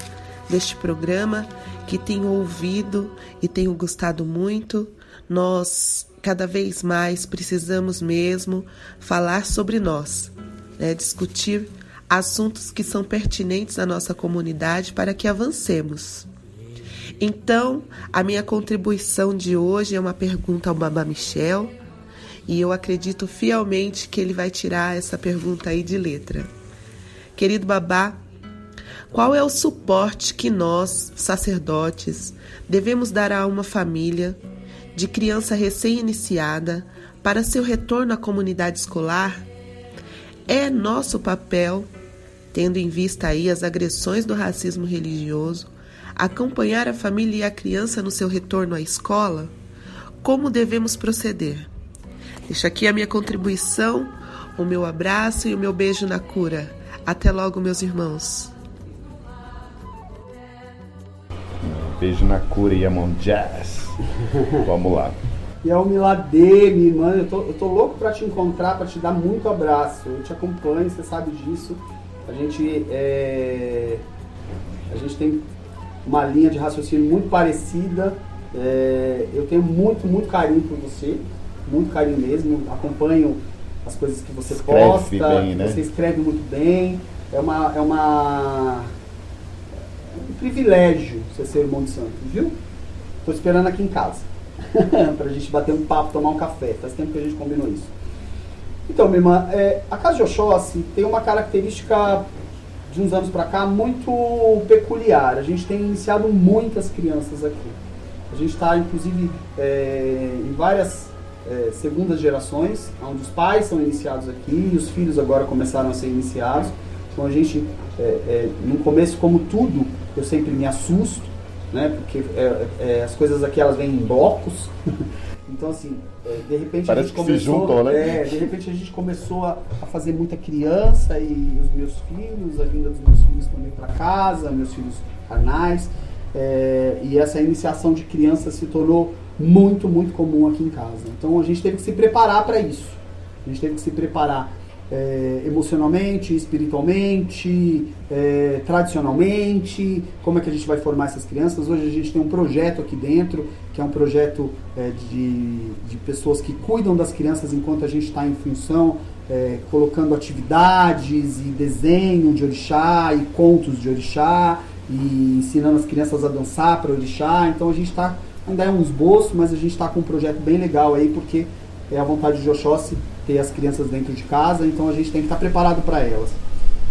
deste programa que tenho ouvido e tenho gostado muito. Nós cada vez mais precisamos mesmo falar sobre nós, né? discutir assuntos que são pertinentes à nossa comunidade para que avancemos. Então, a minha contribuição de hoje é uma pergunta ao Babá Michel, e eu acredito fielmente que ele vai tirar essa pergunta aí de letra. Querido Babá, qual é o suporte que nós, sacerdotes, devemos dar a uma família de criança recém-iniciada para seu retorno à comunidade escolar? É nosso papel, tendo em vista aí as agressões do racismo religioso, acompanhar a família e a criança no seu retorno à escola? Como devemos proceder? Deixo aqui a minha contribuição, o meu abraço e o meu beijo na cura. Até logo, meus irmãos. Beijo na cura e Amon Jazz. (laughs) Vamos lá. E a Miladê, minha irmã, eu tô, eu tô louco pra te encontrar, pra te dar muito abraço. Eu te acompanho, você sabe disso. A gente, é, a gente tem uma linha de raciocínio muito parecida. É, eu tenho muito, muito carinho por você, muito carinho mesmo. Acompanho as coisas que você Escreve posta, bem, né? você escreve muito bem. É uma, é uma é um privilégio você ser irmão de santo, viu? Tô esperando aqui em casa. (laughs) pra gente bater um papo, tomar um café. Faz tempo que a gente combinou isso. Então, minha irmã, é, a casa de Oxóssi tem uma característica de uns anos para cá muito peculiar. A gente tem iniciado muitas crianças aqui. A gente está, inclusive, é, em várias é, segundas gerações, onde os pais são iniciados aqui e os filhos agora começaram a ser iniciados. Então a gente, é, é, no começo, como tudo, eu sempre me assusto, né? Porque é, é, as coisas aqui elas vêm em blocos. (laughs) então assim, é, de repente Parece a gente começou, se juntam, né? é, de repente a gente começou a, a fazer muita criança e os meus filhos, a vinda dos meus filhos também para casa, meus filhos carnais. É, e essa iniciação de criança se tornou muito, muito comum aqui em casa. Então a gente teve que se preparar para isso. A gente teve que se preparar é, emocionalmente, espiritualmente, é, tradicionalmente, como é que a gente vai formar essas crianças. Hoje a gente tem um projeto aqui dentro, que é um projeto é, de, de pessoas que cuidam das crianças enquanto a gente está em função, é, colocando atividades e desenho de orixá e contos de orixá e ensinando as crianças a dançar para orixá. Então a gente está, ainda é um esboço, mas a gente está com um projeto bem legal aí, porque é a vontade de Oxóssi ter as crianças dentro de casa, então a gente tem que estar preparado para elas.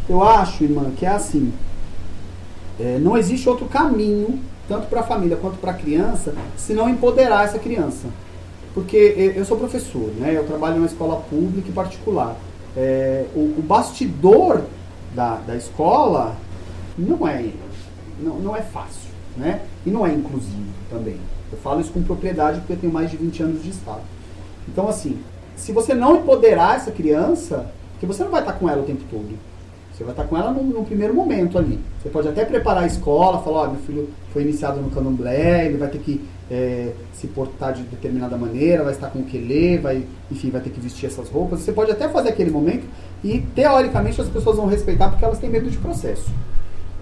Eu acho, irmã, que é assim. É, não existe outro caminho, tanto para a família quanto para a criança, se não empoderar essa criança. Porque eu sou professor, né? eu trabalho em uma escola pública e particular. É, o, o, bastidor da, da escola não é, não, não é fácil, né? E não é inclusivo também. Eu falo isso com propriedade porque eu tenho mais de 20 anos de Estado. Então, assim, se você não empoderar essa criança, porque você não vai estar com ela o tempo todo. Você vai estar com ela no, no primeiro momento ali. Você pode até preparar a escola, falar, ó, oh, meu filho foi iniciado no candomblé, ele vai ter que é, se portar de determinada maneira, vai estar com o quelê, vai, enfim, vai ter que vestir essas roupas. Você pode até fazer aquele momento e, teoricamente, as pessoas vão respeitar porque elas têm medo de processo.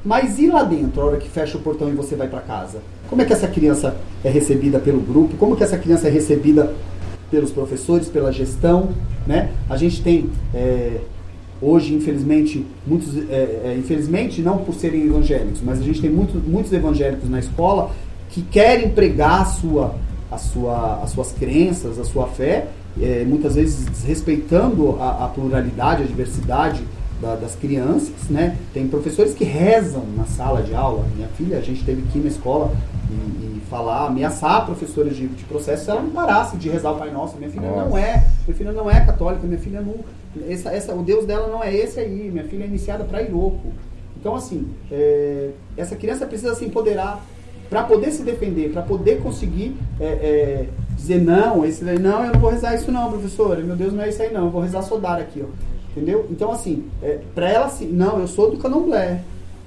Mas e lá dentro, a hora que fecha o portão e você vai para casa? Como é que essa criança é recebida pelo grupo? Como que essa criança é recebida pelos professores, pela gestão. Né? A gente tem é, hoje, infelizmente, muitos, é, é, infelizmente não por serem evangélicos, mas a gente tem muito, muitos evangélicos na escola que querem pregar a sua, a sua, as suas crenças, a sua fé, é, muitas vezes desrespeitando a, a pluralidade, a diversidade da, das crianças, né? Tem professores que rezam na sala de aula. Minha filha, a gente teve aqui na escola e, e falar, ameaçar a professora de, de processo se ela não parasse de rezar o Pai Nosso. Minha filha Nossa. não é, minha filha não é católica, minha filha não, essa, essa, o Deus dela não é esse aí. Minha filha é iniciada para Iroco. Então assim, é, essa criança precisa se empoderar para poder se defender, para poder conseguir é, é, dizer não, esse não, eu não vou rezar isso não, professora, meu Deus não é isso aí não, eu vou rezar Sodar aqui, ó. Entendeu? Então, assim, é, para ela, assim, não, eu sou do candomblé.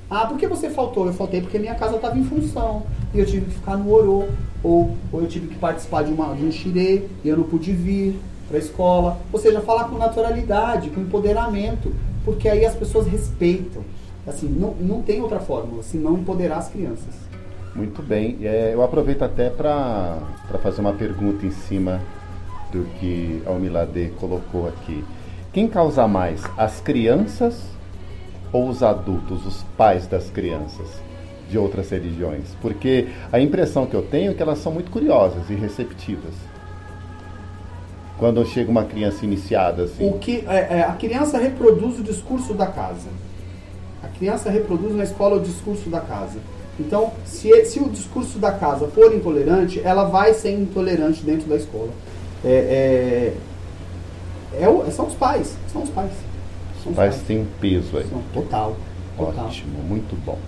Ah, por que você faltou? Eu faltei porque minha casa estava em função. E eu tive que ficar no orô. Ou, ou eu tive que participar de, uma, de um xirê e eu não pude vir para a escola. Ou seja, falar com naturalidade, com empoderamento. Porque aí as pessoas respeitam. Assim, não, não tem outra fórmula, senão empoderar as crianças. Muito bem. É, eu aproveito até para fazer uma pergunta em cima do que a Almilade colocou aqui. Quem causa mais, as crianças ou os adultos, os pais das crianças de outras religiões? Porque a impressão que eu tenho é que elas são muito curiosas e receptivas. Quando chega uma criança iniciada assim. O que é, é, a criança reproduz o discurso da casa. A criança reproduz na escola o discurso da casa. Então, se, se o discurso da casa for intolerante, ela vai ser intolerante dentro da escola. É, é é são os pais. São os pais. São os pais, pais têm peso aí. São, total, total. Ótimo, muito bom.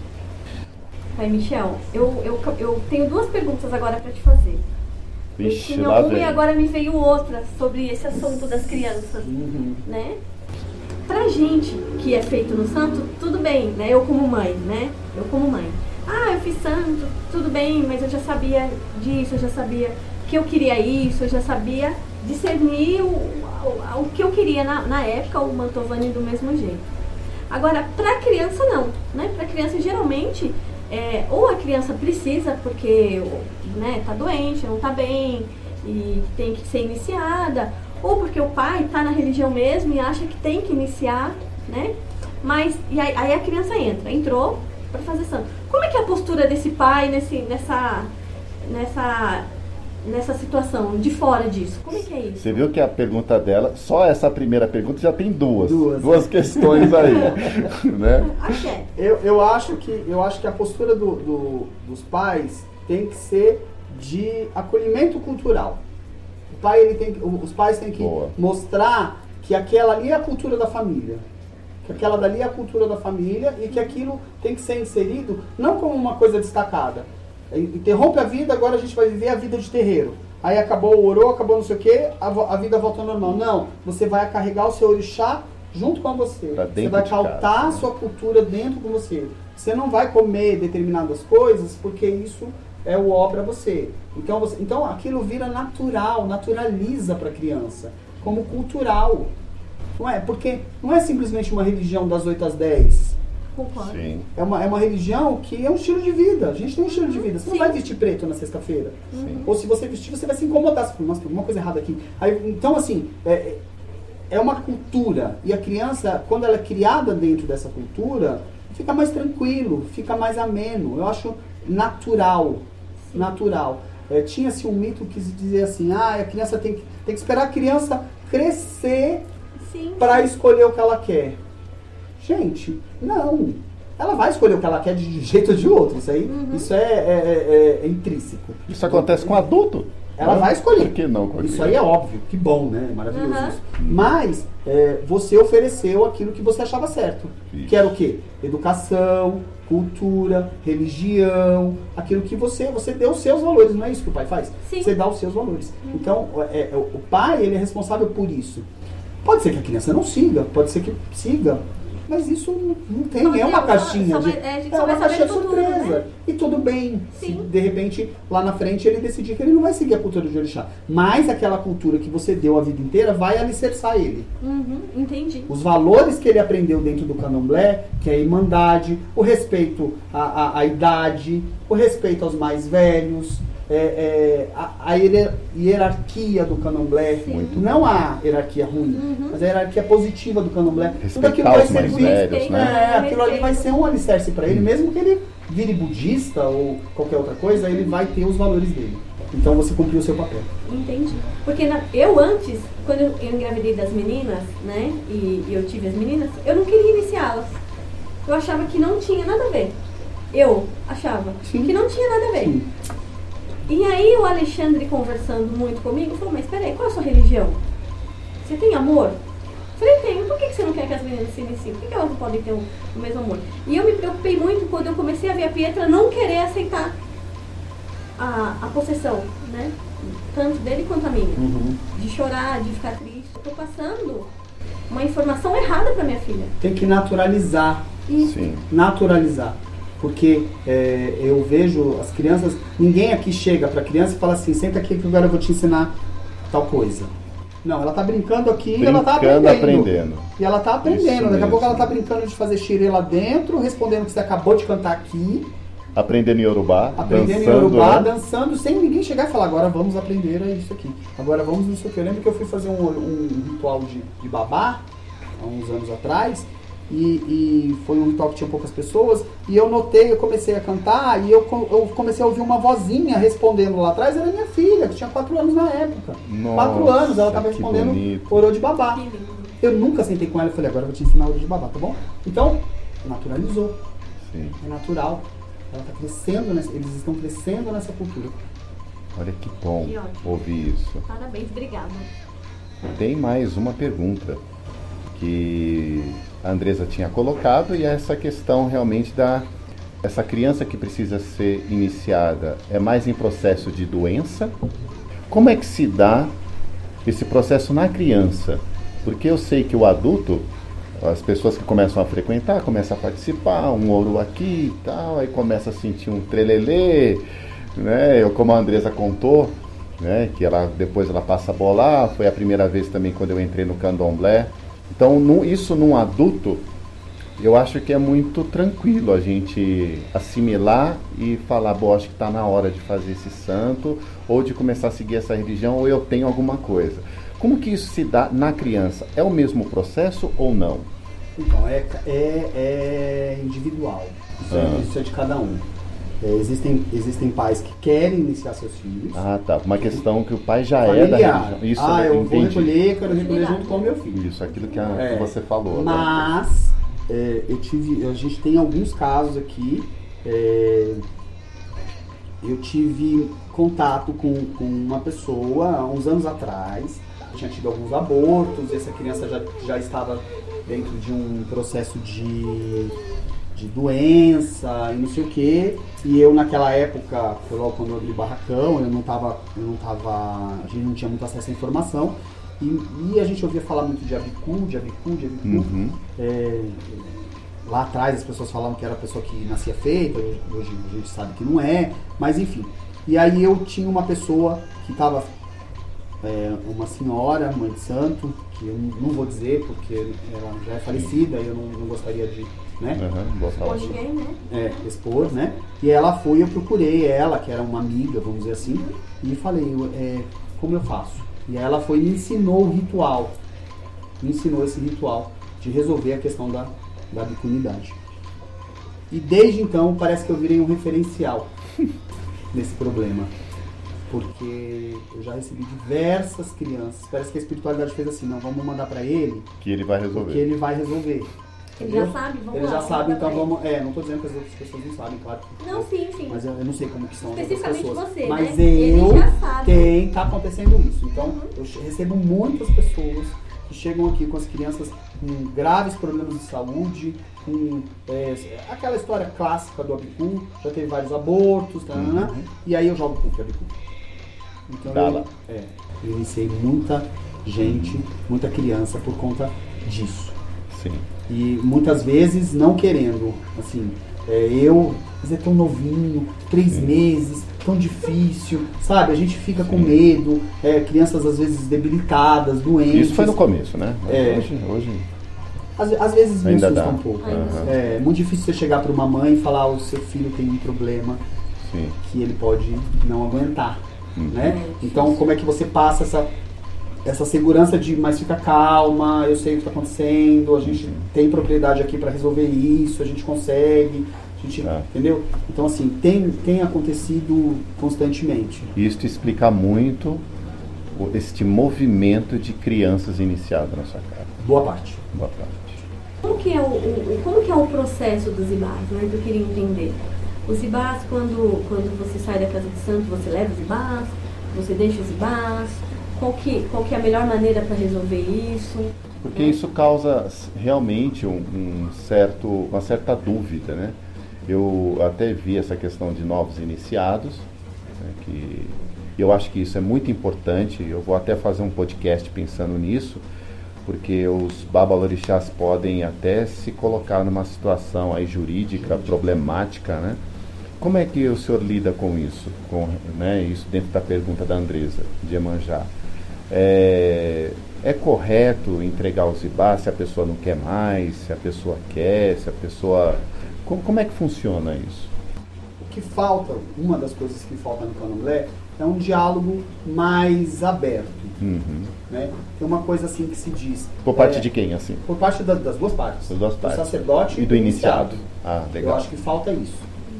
Pai Michel, eu, eu, eu tenho duas perguntas agora para te fazer. Vixe, eu tinha uma vem. e agora me veio outra sobre esse assunto das crianças, uhum. né? Pra gente que é feito no santo, tudo bem, né? Eu como mãe, né? Eu como mãe. Ah, eu fiz santo, tudo bem, mas eu já sabia disso, eu já sabia que eu queria isso, eu já sabia discernir o, o, o que eu queria na, na época, o Mantovani do mesmo jeito. Agora, para criança não, né? Para criança geralmente é, ou a criança precisa porque né, tá doente, não tá bem e tem que ser iniciada, ou porque o pai tá na religião mesmo e acha que tem que iniciar, né? Mas e aí, aí a criança entra, entrou para fazer santo. Como é que é a postura desse pai nesse, nessa nessa nessa situação, de fora disso? Como é que é isso? Você viu que a pergunta dela, só essa primeira pergunta já tem duas. Duas. Duas questões aí. (laughs) né? Eu, eu, acho que, eu acho que a postura do- do- dos pais tem que ser de acolhimento cultural. O pai, ele tem, que- os pais têm que Boa. mostrar que aquela ali é a cultura da família. Que aquela dali é a cultura da família e que aquilo tem que ser inserido não como uma coisa destacada. Interrompe a vida, agora a gente vai viver a vida de terreiro. Aí acabou o orô, acabou não sei o que, a, vida volta ao normal. Não, você vai carregar o seu orixá junto com você. Você vai pautar a sua cultura dentro com você. Você não vai comer determinadas coisas porque isso é o ó para você. Então, você. então aquilo vira natural, naturaliza para a criança, como cultural. Não é? Porque não é simplesmente uma religião das 8 às 10. Concordo. Sim. É uma, é uma religião que é um estilo de vida. A gente tem um estilo de vida. Você não Sim. vai vestir preto na sexta-feira. Sim. Ou se você vestir, você vai se incomodar. Você fala, nossa, tem alguma coisa errada aqui. Aí, então, assim, é, é uma cultura. E a criança, quando ela é criada dentro dessa cultura, fica mais tranquilo, fica mais ameno. Eu acho natural. Natural. É, Tinha-se um mito que se dizia assim, ah, a criança tem que, tem que esperar a criança crescer Sim. para escolher o que ela quer. Gente, não. Ela vai escolher o que ela quer de jeito ou de outro. Isso aí, Uhum. isso é, é- é- é intrínseco. Isso acontece com adulto. Ela vai escolher. Por que não com a Isso aí é óbvio, que bom, né? Maravilhoso Uhum. isso. Mas é, você ofereceu aquilo que você achava certo. Isso. Que era o quê? Educação, cultura, religião, aquilo que você, você deu os seus valores, não é isso que o pai faz? Sim. Você dá os seus valores. Então, é, é, o pai, ele é responsável por isso. Pode ser que a criança não siga, pode ser que siga, mas isso não, não tem, Só é uma caixinha só de, é, é uma caixinha surpresa. né? E tudo bem, se Sim. de repente lá na frente ele decidir que ele não vai seguir a cultura de orixá. Mas aquela cultura que você deu a vida inteira vai alicerçar ele. Uhum, entendi. Os valores que ele aprendeu dentro do candomblé, que é a irmandade, o respeito à, à- à idade, o respeito aos mais velhos, é, é, a, a hierar- hierarquia do candomblé. Muito Não a hierarquia ruim, Uhum. mas a hierarquia positiva do candomblé. Tudo aquilo Respeitar vai servir. velhos, né? É, aquilo ali vai ser um alicerce para ele, mesmo que ele vire budista ou qualquer outra coisa, ele vai ter os valores dele. Então você cumpriu o seu papel. Entendi. Porque na- eu antes, quando eu eu engravidei das meninas, né, e, e eu tive as meninas, eu não queria iniciá-las. Eu achava que não tinha nada a ver. Eu achava Sim. que não tinha nada a ver. Sim. E aí o Alexandre conversando muito comigo falou, mas peraí, qual é a sua religião? Você tem amor? Eu Falei, tenho. Por que você não quer que as meninas se iniciem? Por que elas não podem ter o, mesmo amor? E eu me preocupei muito quando eu comecei a ver a Pietra não querer aceitar a, a possessão, né? Tanto dele quanto a minha. Uhum. De chorar, de ficar triste. Eu tô passando uma informação errada pra minha filha. Tem que naturalizar Sim. naturalizar. Porque é, eu vejo as crianças, ninguém aqui chega pra criança e fala assim, senta aqui que agora eu vou te ensinar tal coisa. Não, ela tá brincando aqui e ela tá Brincando, aprendendo. aprendendo. E ela tá aprendendo. Isso Daqui a pouco ela tá brincando de fazer xirê lá dentro, respondendo o que você acabou de cantar aqui, Aprendendo Yorubá, aprendendo em dançando, Yorubá, né? dançando, sem ninguém chegar e falar, agora vamos aprender a isso aqui. Agora vamos nisso aqui. Eu lembro que eu fui fazer um, um ritual de, de babá, há uns anos atrás, e, e foi um ritual que tinha poucas pessoas, e eu notei, eu comecei a cantar, e eu, eu comecei a ouvir uma vozinha respondendo lá atrás, era minha filha, que tinha quatro anos na época. Nossa, quatro anos, ela estava respondendo bonito. orô de babá. que lindo. Eu nunca sentei com ela e falei, agora eu vou te ensinar orô de babá, tá bom? Então, naturalizou. Sim. É natural. Ela está crescendo, nessa, eles estão crescendo nessa cultura. Olha que bom Que ouvir isso. Parabéns, obrigada. Tem mais uma pergunta que a Andresa tinha colocado e essa questão realmente da essa criança que precisa ser iniciada é mais em processo de doença? Como é que se dá esse processo na criança? Porque eu sei que o adulto, as pessoas que começam a frequentar, começam a participar, um ouro aqui e tal, aí começa a sentir um trelelê, né? Eu, como a Andresa contou, né? Que ela depois ela passa a bolar, foi a primeira vez também quando eu entrei no candomblé. Então, no- isso num adulto, eu acho que é muito tranquilo a gente assimilar e falar, bom, acho que está na hora de fazer esse santo, ou de começar a seguir essa religião, ou eu tenho alguma coisa. Como que isso se dá na criança? É o mesmo processo ou não? Então, é, é, é individual. Isso, Ah. é, isso é de cada um. É, existem, existem pais que querem iniciar seus filhos. Ah, tá. Uma questão que o pai já é da religião. Isso ah, eu entendi. vou recolher, quero recolher junto com o meu filho. Isso, aquilo que, a- É, que você falou. né? Mas é, eu tive, a gente tem alguns casos aqui. é, eu tive contato com, com uma pessoa há uns anos atrás. Tinha tido alguns abortos. Essa criança já, já estava dentro de um processo de, de doença e não sei o que. E eu naquela época, foi logo quando eu abri o barracão, eu não tava, eu não tava, a gente não tinha muito acesso à informação. E, e a gente ouvia falar muito de Abicu, de Abicu, de Abicu. Uhum. É, lá atrás as pessoas falavam que era a pessoa que nascia feita, hoje hoje a gente sabe que não é, mas enfim. E aí eu tinha uma pessoa que estava, uma senhora, mãe de santo, que eu não vou dizer porque ela já é falecida e eu não, não gostaria de né, Uhum, fala. ninguém, né? é, expor, né? E ela foi, eu procurei ela, que era uma amiga, vamos dizer assim, e falei, é, como eu faço? E ela foi e me ensinou o ritual, me ensinou esse ritual de resolver a questão da, da bicunidade. E desde então parece que eu virei um referencial (laughs) nesse problema. Porque eu já recebi diversas crianças. Parece que a espiritualidade fez assim, não, vamos mandar para ele, Que ele vai resolver. porque ele vai resolver. Ele Entendeu? já sabe, vamos Ele lá. já sabe, então ele. vamos. É, não tô dizendo que as outras pessoas não sabem, claro. que- Não, sim, sim. Mas eu, eu não sei como que são as outras Especificamente pessoas. você, mas né? Ele eu já sabe. tem, tá acontecendo isso. Então, Uhum. eu recebo muitas pessoas que chegam aqui com as crianças com graves problemas de saúde, com é, aquela história clássica do Abicu, já teve vários abortos, tá, Uhum. e aí eu jogo pro Abicu. Então Dá eu, lá. é, eu iniciei muita gente, muita criança por conta disso. Sim. E muitas vezes não querendo, assim, é, eu, mas é tão novinho, três meses, tão difícil, sabe? A gente fica com medo, é, crianças às vezes debilitadas, doentes. Isso foi no começo, né? É. Hoje, hoje Às, às vezes me Ainda assusta dá. um pouco. Aham. É muito difícil você chegar para uma mãe e falar o seu filho tem um problema sim. que ele pode não aguentar, Uhum. né? Então como é que você passa essa essa segurança de mas fica calma, eu sei o que está acontecendo, a gente tem propriedade aqui para resolver isso, a gente consegue, a gente, Tá. entendeu? Então assim tem tem acontecido constantemente. Isso explica muito o- este movimento de crianças iniciado na sua casa. Boa parte. Boa parte. Como que é o, o- como que é o processo dos ibás, né? Que eu queria entender. Os ibás, quando, quando você sai da casa de santo, você leva os ibás, você deixa os ibás. Qual que, qual que é a melhor maneira para resolver isso? Porque isso causa realmente um, um certo, uma certa dúvida, né? Eu até vi essa questão de novos iniciados, né, que eu acho que isso é muito importante. Eu vou até fazer um podcast pensando nisso, porque os babalorixás podem até se colocar numa situação aí jurídica problemática, né? Como é que o senhor lida com isso? Com, né, isso dentro da pergunta da Andresa, de Emanjá. É, é correto entregar os ibás se a pessoa não quer mais, se a pessoa quer, se a pessoa... Como, como é que funciona isso? O que falta, uma das coisas que falta no Candomblé é um diálogo mais aberto, Uhum. né? Tem uma coisa assim que se diz. Por parte é, de quem, assim? Por parte da- das duas partes. Das duas Do partes. sacerdote E do iniciado. Ah, Eu legal. acho que falta isso.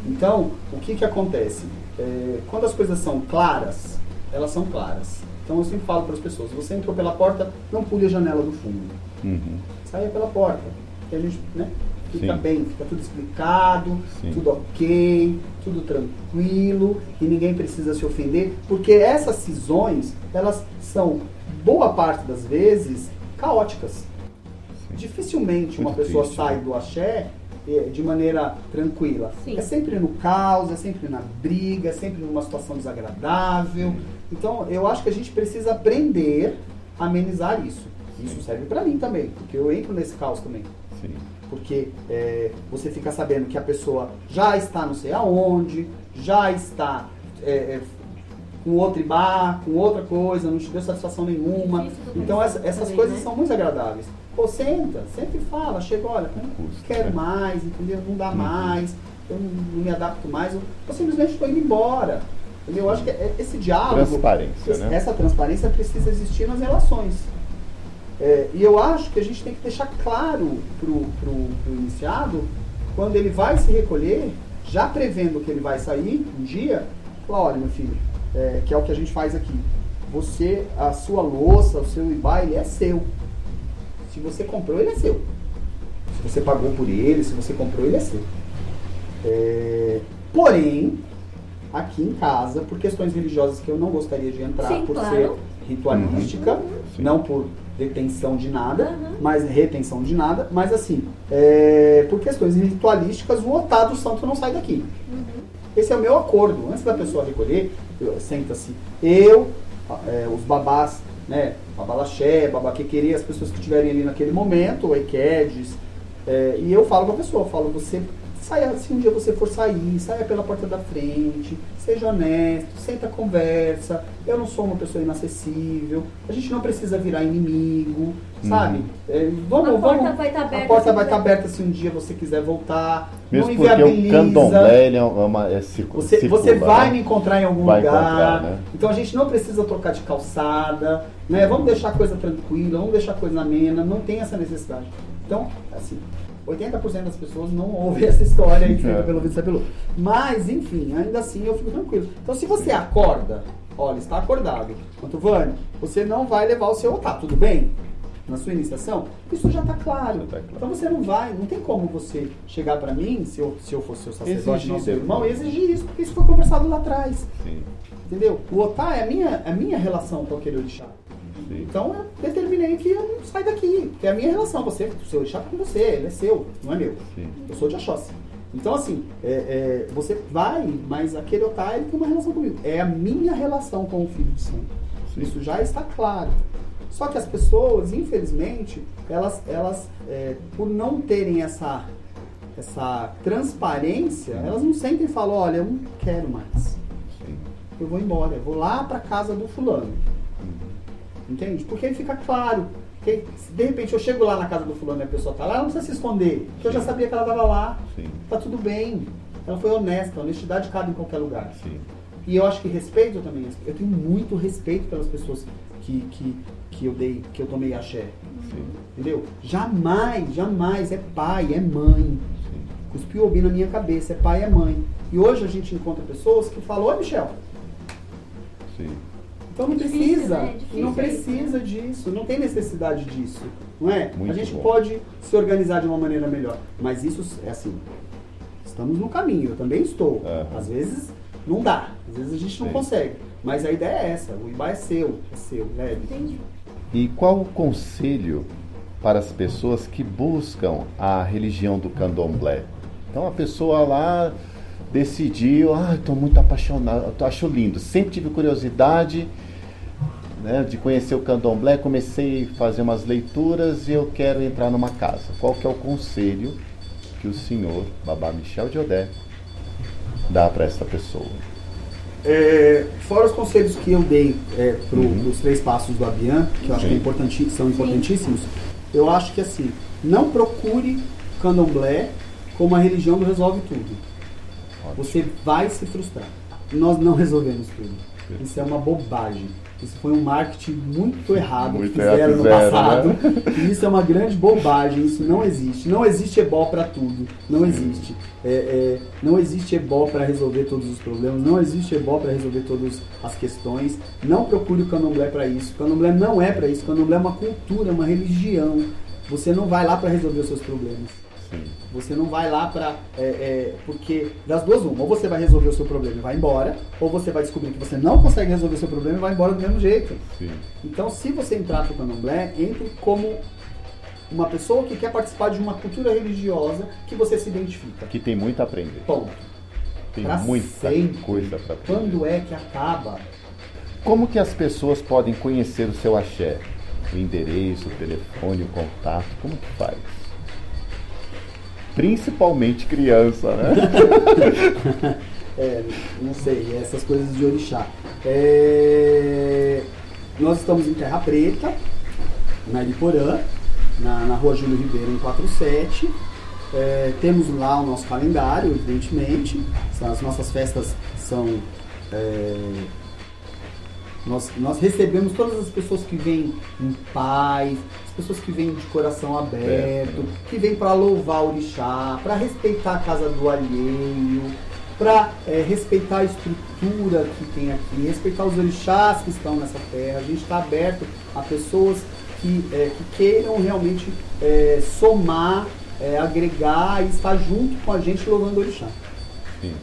Então, o que que acontece? É, quando as coisas são claras, elas são claras. Então eu sempre falo para as pessoas, você entrou pela porta, não pule a janela do fundo. Uhum. Saia pela porta. Que a gente, né? Fica Sim. bem, fica tudo explicado, Sim. tudo ok, tudo tranquilo e ninguém precisa se ofender, porque essas cisões, elas são, boa parte das vezes, caóticas. Dificilmente uma Muito pessoa triste, sai né? do axé eh, de maneira tranquila. Sim. É sempre no caos, é sempre na briga, é sempre numa situação desagradável. Então, eu acho que a gente precisa aprender a amenizar isso. Isso serve para mim também, porque eu entro nesse caos também. Sim. Porque é, você fica sabendo que a pessoa já está não sei aonde, já está é, é, com outro bar, com outra coisa, não te deu satisfação nenhuma. Então essa- essas também, coisas né? são muito agradáveis. Pô, senta, senta e fala, chega, olha, não quero né? mais, entendeu? Não dá Uhum. mais, eu não, não me adapto mais, eu, eu simplesmente estou indo embora. Eu acho que é- esse diálogo, Transparência, esse- né? essa transparência precisa existir nas relações. É, e eu acho que a gente tem que deixar claro pro, pro iniciado, quando ele vai se recolher, já prevendo que ele vai sair um dia, fala, olha meu filho, é, que é o que a gente faz aqui. Você, a sua louça, o seu IBA, ele é seu. Se você comprou, ele é seu. Se você pagou por ele, se você comprou, ele é seu. É, porém, aqui em casa, por questões religiosas que eu não gostaria de entrar, Sim, por claro. ser ritualística, Uhum. Sim. não por detenção de nada, Uhum. mas retenção de nada, mas assim, é, por questões ritualísticas, o otá do santo não sai daqui. Esse é o meu acordo. Antes da pessoa recolher, senta-se eu, é, os babás, né, babalaxé, babaquequerê, as pessoas que estiverem ali naquele momento, o Equedes, é, e eu falo com a pessoa, eu falo, você saia, se um dia você for sair, saia pela porta da frente, seja honesto, senta conversa, eu não sou uma pessoa inacessível, a gente não precisa virar inimigo, sabe? É, vamos, A porta vamos, vai tá aberta a porta vai estar quiser. aberta se um dia você quiser voltar, Mesmo não porque o inviabiliza. candomblé ele é uma é Você, circula, você vai né? me encontrar em algum Vai lugar. né? Então a gente não precisa trocar de calçada, né? Vamos deixar a coisa tranquila, vamos deixar a coisa amena, não tem essa necessidade. Então, assim, 80% das pessoas não ouvem essa história fica É. pelo vídeo pelo. Mas, enfim, ainda assim eu fico tranquilo. Então se você acorda, olha, está acordado. Antônio, você não vai levar o seu otá, tudo bem? Na sua iniciação, isso já está claro. Tá claro. Então você não vai, não tem como você chegar para mim, se eu, se eu fosse seu sacerdote, Exigir não seu irmão, e exigir isso, porque isso foi conversado lá atrás. Sim, Entendeu? O otá é a minha, é a minha relação com aquele orixá. Sim. Então eu determinei que eu não saio daqui, que é a minha relação. Você, o seu orixá tá com você, ele é seu, não é meu. Sim. Eu sou de Oxóssi. Então, assim, é, é, você vai, mas aquele ele tem uma relação comigo. É a minha relação com o Filho de Santo. Sim. Isso já está claro. Só que as pessoas, infelizmente, elas, elas é, por não terem essa, essa transparência, elas não sentem e falam, olha, eu não quero mais. Sim. Eu vou embora, eu vou lá para casa do fulano. Entende? Porque aí fica claro. Que, de repente eu chego lá na casa do fulano e a pessoa tá lá, ela não precisa se esconder. Porque eu já sabia que ela estava lá. Sim. Tá tudo bem. Ela foi honesta, a honestidade cabe em qualquer lugar. Sim. E eu acho que respeito também. Eu tenho muito respeito pelas pessoas que, que, que eu dei, que eu tomei axé. Sim. Entendeu? Jamais, jamais é pai, é mãe. Cuspiu o na minha cabeça, é pai, é mãe. E hoje a gente encontra pessoas que falam, oi Michel, Sim. Então não Difícil, precisa, né? Difícil não precisa disso, não tem necessidade disso, não é? Muito a gente bom. pode se organizar de uma maneira melhor, mas isso é assim, estamos no caminho, eu também estou. Aham. Às vezes não dá, às vezes a gente não Sim. consegue, mas a ideia é essa, o IBA é seu, é seu, leve. Entendi. E qual o conselho para as pessoas que buscam a religião do candomblé? Então a pessoa lá decidiu, ah, estou muito apaixonado, eu acho lindo, sempre tive curiosidade né, de conhecer o candomblé, comecei a fazer umas leituras e eu quero entrar numa casa. Qual que é o conselho que o senhor, Babá Michel de Odé, dá para essa pessoa? É, fora os conselhos que eu dei é, para Uhum. os três passos do Abian, que eu acho que é Sim. importanti- são importantíssimos, eu acho que assim, não procure candomblé como a religião que resolve tudo. Ótimo. Você vai se frustrar. Nós não resolvemos tudo. Isso é uma bobagem. Isso foi um marketing muito errado Muito que fizeram no passado. né? E isso é uma grande bobagem. Isso não existe. Não existe ebó para tudo. Não existe. É, é, não existe ebó para resolver todos os problemas. Não existe ebó para resolver todas as questões. Não procure o candomblé para isso. O candomblé não é para isso. O candomblé é uma cultura, uma religião. Você não vai lá para resolver os seus problemas. Sim. Você não vai lá pra. é, é, porque das duas, uma. Ou você vai resolver o seu problema e vai embora, ou você vai descobrir que você não consegue resolver o seu problema e vai embora do mesmo jeito. Sim. Então, se você entrar pro candomblé, entre como uma pessoa que quer participar de uma cultura religiosa que você se identifica. Que tem muito a aprender. Ponto. Tem Pra muita sempre. coisa para aprender. Quando é que acaba? Como que as pessoas podem conhecer o seu axé? O endereço, o telefone, o contato, como que faz? Principalmente criança, né? (laughs) É, não sei, essas coisas de orixá. É, nós estamos em Terra Preta, na Iriporã, na, na rua Júlio Ribeiro 147. É, temos lá o nosso calendário, evidentemente. As nossas festas são é, Nós, nós recebemos todas as pessoas que vêm em paz, pessoas que vêm de coração aberto, que vêm para louvar o orixá, para respeitar a casa do alheio, para é, respeitar a estrutura que tem aqui, respeitar os orixás que estão nessa terra. A gente está aberto a pessoas que, é, que queiram realmente é, somar, é, agregar e estar junto com a gente louvando o orixá. Sim.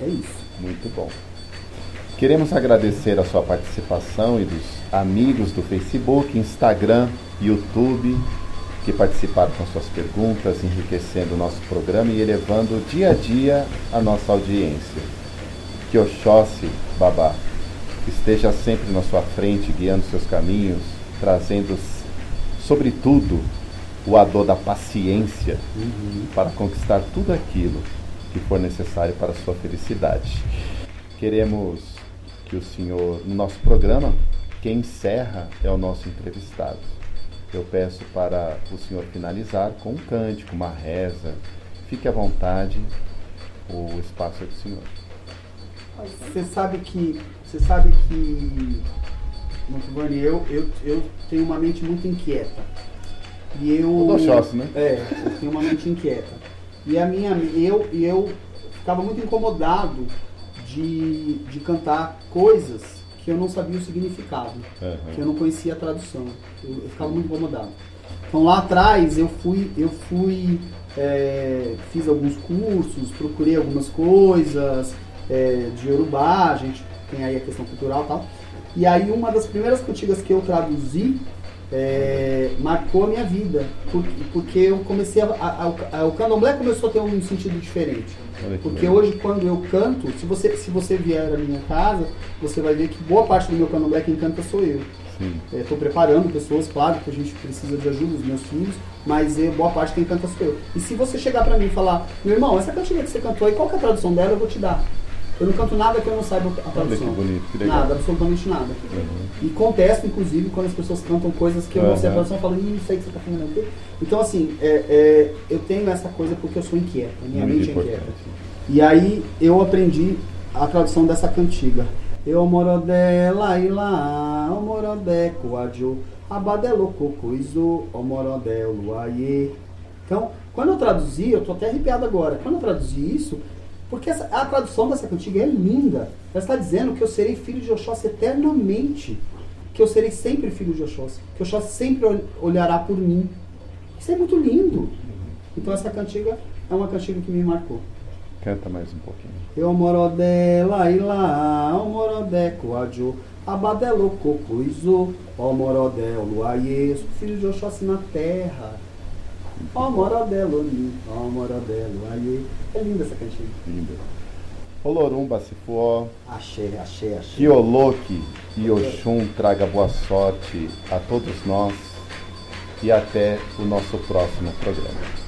É isso. Muito bom. Queremos agradecer a sua participação e dos amigos do Facebook, Instagram, YouTube, que participaram com suas perguntas, enriquecendo o nosso programa e elevando dia a dia a nossa audiência. Que Oxóssi, Babá, esteja sempre na sua frente, guiando seus caminhos, trazendo, sobretudo, o ador da paciência Uhum. para conquistar tudo aquilo que for necessário para a sua felicidade. Queremos que o senhor, no nosso programa, quem encerra é o nosso entrevistado. Eu peço para o senhor finalizar com um cântico, uma reza. Fique à vontade, o espaço é do senhor. Você sabe que. Você sabe que. Montovani, eu, eu, eu tenho uma mente muito inquieta. E eu. O do Oxóssi, né? É, eu tenho uma mente inquieta. E a minha. Eu, eu ficava muito incomodado de, de cantar coisas que eu não sabia o significado. Aham. Que eu não conhecia a tradução. Eu, eu ficava muito incomodado. Então lá atrás eu fui, eu fui, é, fiz alguns cursos, procurei algumas coisas é, de Yorubá, a gente tem aí a questão cultural e tal. E aí uma das primeiras cantigas que eu traduzi é, marcou a minha vida, porque, eu comecei a, a- a- o candomblé começou a ter um sentido diferente. Porque hoje quando eu canto, se você, se você vier à minha casa, você vai ver que boa parte do meu candomblé quem canta sou eu. Estou preparando pessoas, claro que a gente precisa de ajuda dos meus filhos, mas eh, boa parte quem canta sou eu. E se você chegar pra mim e falar, meu irmão, essa cantiga que você cantou aí, qual que é a tradução dela, eu vou te dar. Eu não canto nada que eu não saiba a Olha tradução. que bonito, que legal. Nada, absolutamente nada. Uhum. E contesto, inclusive, quando as pessoas cantam coisas que eu não sei a tradução, eu falo, Ih, isso aí que você tá falando o? Então, assim, é, é, eu tenho essa coisa porque eu sou inquieto, minha Muito mente é inquieta. E aí eu aprendi a tradução dessa cantiga. Eu morodé lá e lá, o morodé coadjo, abadelo cocoizo, o morodé luaie. Então, quando eu traduzi, eu tô até arrepiado agora. Quando eu traduzi isso, porque essa- a tradução dessa cantiga é linda. Ela está dizendo que eu serei filho de Oxóssi eternamente. Que eu serei sempre filho de Oxóssi. Que Oxóssi sempre ol- olhará por mim. Isso é muito lindo. Então essa cantiga é uma cantiga que me marcou. Canta mais um pouquinho. Eu morodé lá e lá, o morodé coadjo, abadelo cocoizo, ó morodé filho de Oxóssi na terra. Ó morodé loni, ó morodé luaie. É linda essa cantiga. Linda. Olorumba Cifuó, Axé, axé, axé. que Oloque e Oxum traga boa sorte a todos nós e até o nosso próximo programa.